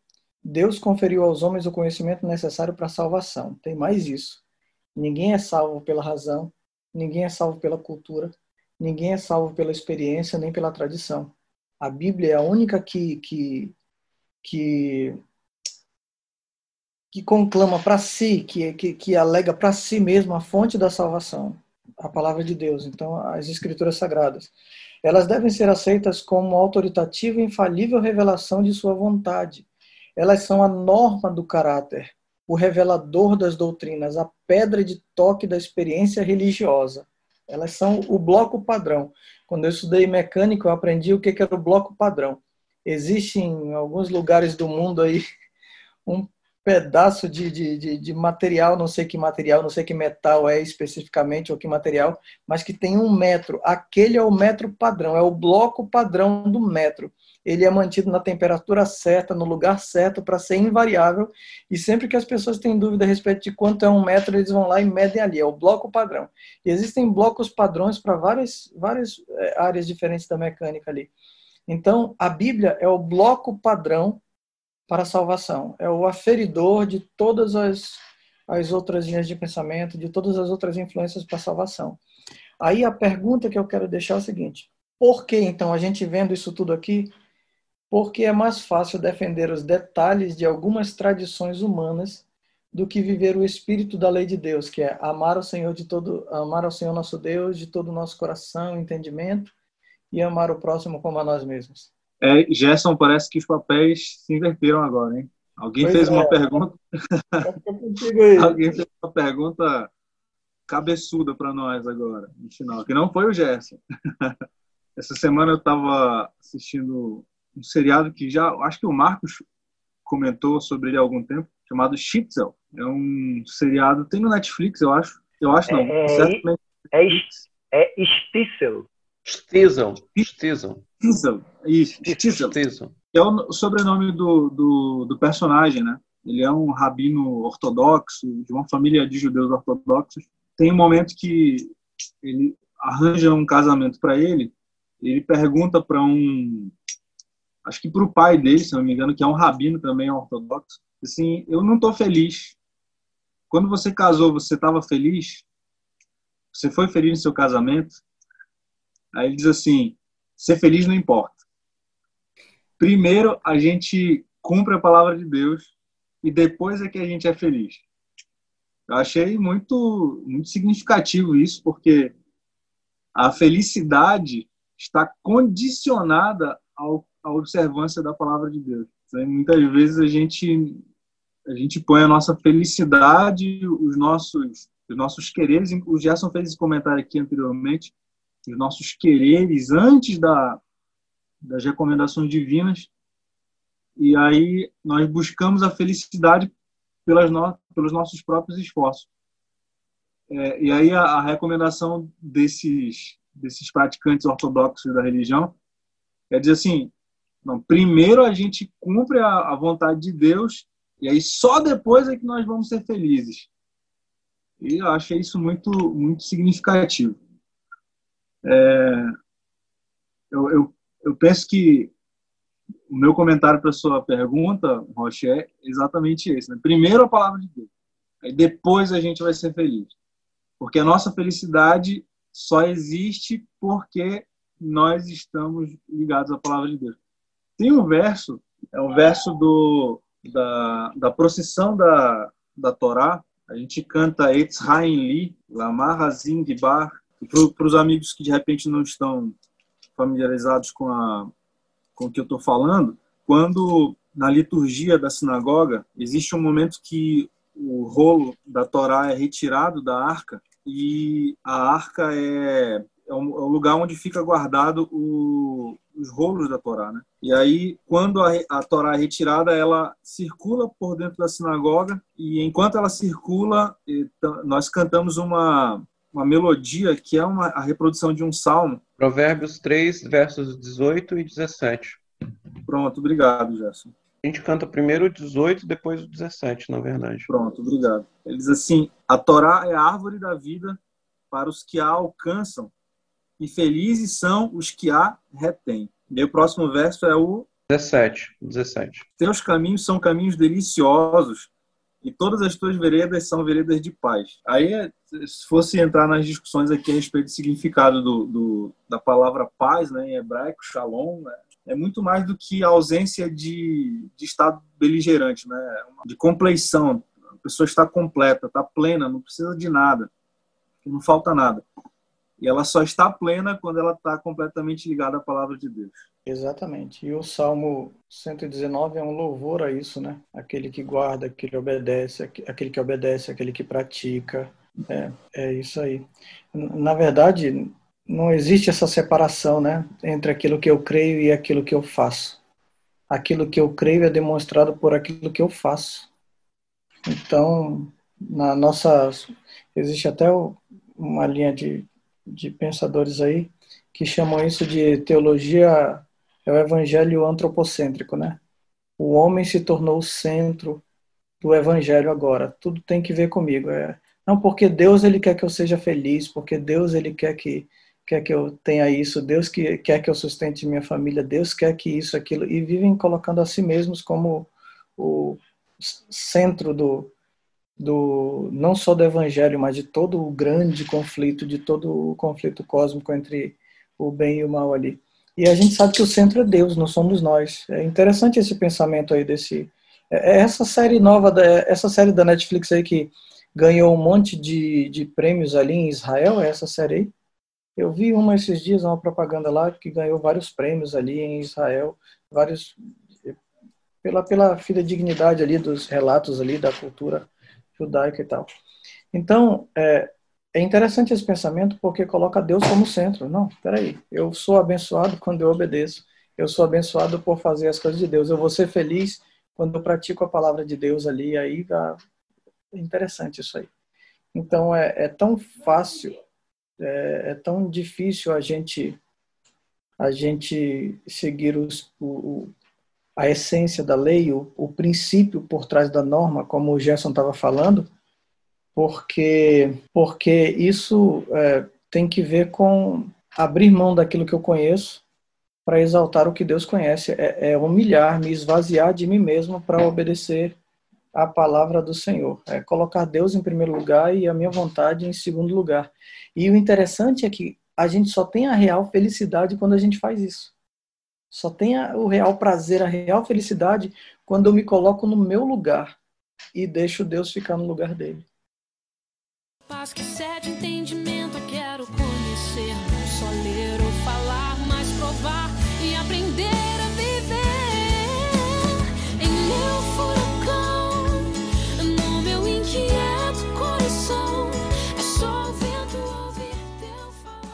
Deus conferiu aos homens o conhecimento necessário para a salvação. Tem mais isso. Ninguém é salvo pela razão, ninguém é salvo pela cultura, ninguém é salvo pela experiência nem pela tradição. A Bíblia é a única que, que, que, que conclama para si, que, que, que alega para si mesmo a fonte da salvação a palavra de Deus, então as escrituras sagradas. Elas devem ser aceitas como autoritativa e infalível revelação de sua vontade. Elas são a norma do caráter, o revelador das doutrinas, a pedra de toque da experiência religiosa. Elas são o bloco padrão. Quando eu estudei mecânica, eu aprendi o que era o bloco padrão. Existe em alguns lugares do mundo aí um pedaço de, de, de, de, material, não sei que material, não sei que metal é especificamente ou que material, mas que tem um metro. Aquele é o metro padrão, é o bloco padrão do metro. Ele é mantido na temperatura certa, no lugar certo, para ser invariável. E sempre que as pessoas têm dúvida a respeito de quanto é um metro, eles vão lá e medem ali. É o bloco padrão. E existem blocos padrões para várias, várias eh, áreas diferentes da mecânica ali. Então, a Bíblia é o bloco padrão para a salvação. É o aferidor de todas as, as outras linhas de pensamento, de todas as outras influências para a salvação. Aí a pergunta que eu quero deixar é o seguinte: por que então a gente vendo isso tudo aqui? Porque é mais fácil defender os detalhes de algumas tradições humanas do que viver o espírito da lei de Deus, que é amar o Senhor de todo, amar ao Senhor nosso Deus de todo o nosso coração, entendimento e amar o próximo como a nós mesmos. É, Gerson, parece que os papéis se inverteram agora, hein? Alguém pois fez é. uma pergunta. Alguém fez uma pergunta cabeçuda para nós agora, no final, que não foi o Gerson. essa semana eu estava assistindo um seriado que já, acho que o Marcos comentou sobre ele há algum tempo, chamado Schitzel. É um seriado, tem no Netflix, eu acho. Eu acho não. É, certamente. É, é Stissel. Stissel. Stissel. Stissel. Isso. É o sobrenome do, do, do personagem, né? Ele é um rabino ortodoxo, de uma família de judeus ortodoxos. Tem um momento que ele arranja um casamento para ele, ele pergunta para um, acho que para o pai dele, se não me engano, que é um rabino também ortodoxo, assim, eu não estou feliz. Quando você casou, você estava feliz? Você foi feliz no seu casamento? Aí ele diz assim: ser feliz não importa. Primeiro a gente cumpre a palavra de Deus e depois é que a gente é feliz. Eu achei muito, muito significativo isso, porque a felicidade está condicionada ao, à observância da palavra de Deus. muitas vezes a gente a gente põe a nossa felicidade, os nossos os nossos quereres, o Gerson fez esse comentário aqui anteriormente, os nossos quereres antes da, das recomendações divinas, e aí nós buscamos a felicidade pelas no, pelos nossos próprios esforços. É, e aí a, a, recomendação desses desses praticantes ortodoxos da religião é dizer assim, não, primeiro a gente cumpre a, a vontade de Deus e aí só depois é que nós vamos ser felizes. E eu achei isso muito muito significativo. É, eu, eu, eu penso que o meu comentário para sua pergunta, Rocha, é exatamente esse. Né? Primeiro a palavra de Deus, aí depois a gente vai ser feliz. Porque a nossa felicidade só existe porque nós estamos ligados à palavra de Deus. Tem um verso, é um verso do, da, da procissão da, da Torá, a gente canta Etz Hain Li, Lamar Hazin Bar, para os amigos que de repente não estão familiarizados com, a, com o que eu estou falando, quando na liturgia da sinagoga existe um momento que o rolo da Torá é retirado da arca e a arca é, é, um, é o lugar onde fica guardado o, os rolos da Torá, né? E aí, quando a, a Torá é retirada, ela circula por dentro da sinagoga e enquanto ela circula, nós cantamos uma uma melodia que é uma, a reprodução de um salmo. Provérbios 3, versos 18 e 17. Pronto, obrigado, Gerson. A gente canta primeiro o 18, depois o 17, na verdade. Pronto, obrigado. Ele diz assim: A Torá é a árvore da vida para os que a alcançam, e felizes são os que a retêm. E o próximo verso é o 17. 17. Teus caminhos são caminhos deliciosos e todas as tuas veredas são veredas de paz. Aí, se fosse entrar nas discussões aqui a respeito do significado do, do da palavra paz, né, em hebraico, shalom, né, é muito mais do que a ausência de, de estado beligerante, né, de compleição. A pessoa está completa, está plena, não precisa de nada, não falta nada. E ela só está plena quando ela está completamente ligada à palavra de Deus. Exatamente. E o Salmo 119 é um louvor a isso, né? Aquele que guarda, aquele que obedece, aquele que obedece, aquele que pratica. É, é isso aí. Na verdade, não existe essa separação, né? Entre aquilo que eu creio e aquilo que eu faço. Aquilo que eu creio é demonstrado por aquilo que eu faço. Então, na nossa existe até uma linha de de pensadores aí que chamam isso de teologia é o evangelho antropocêntrico, né? O homem se tornou o centro do evangelho agora. Tudo tem que ver comigo. É, não porque Deus ele quer que eu seja feliz, porque Deus ele quer que quer que eu tenha isso, Deus que quer que eu sustente minha família, Deus quer que isso, aquilo e vivem colocando a si mesmos como o centro do do não só do evangelho, mas de todo o grande conflito, de todo o conflito cósmico entre o bem e o mal ali. E a gente sabe que o centro é Deus, não somos nós. É interessante esse pensamento aí desse é, é essa série nova da essa série da Netflix aí que ganhou um monte de, de prêmios ali em Israel, é essa série aí. Eu vi uma esses dias, uma propaganda lá que ganhou vários prêmios ali em Israel, vários pela pela fidedignidade ali dos relatos ali da cultura judaica e tal. Então, é, é interessante esse pensamento porque coloca Deus como centro. Não, peraí, eu sou abençoado quando eu obedeço. Eu sou abençoado por fazer as coisas de Deus. Eu vou ser feliz quando eu pratico a palavra de Deus ali. Aí é interessante isso aí. Então é, é tão fácil, é, é, tão difícil a gente a gente seguir os, o, a essência da lei, o, o princípio por trás da norma, como o Gerson estava falando, porque, porque isso é, tem que ver com abrir mão daquilo que eu conheço para exaltar o que Deus conhece, é, é humilhar, me esvaziar de mim mesmo para obedecer a palavra do Senhor, é colocar Deus em primeiro lugar e a minha vontade em segundo lugar. E o interessante é que a gente só tem a real felicidade quando a gente faz isso. Só tem o real prazer, a real felicidade quando eu me coloco no meu lugar e deixo Deus ficar no lugar dele paz que cede entendimento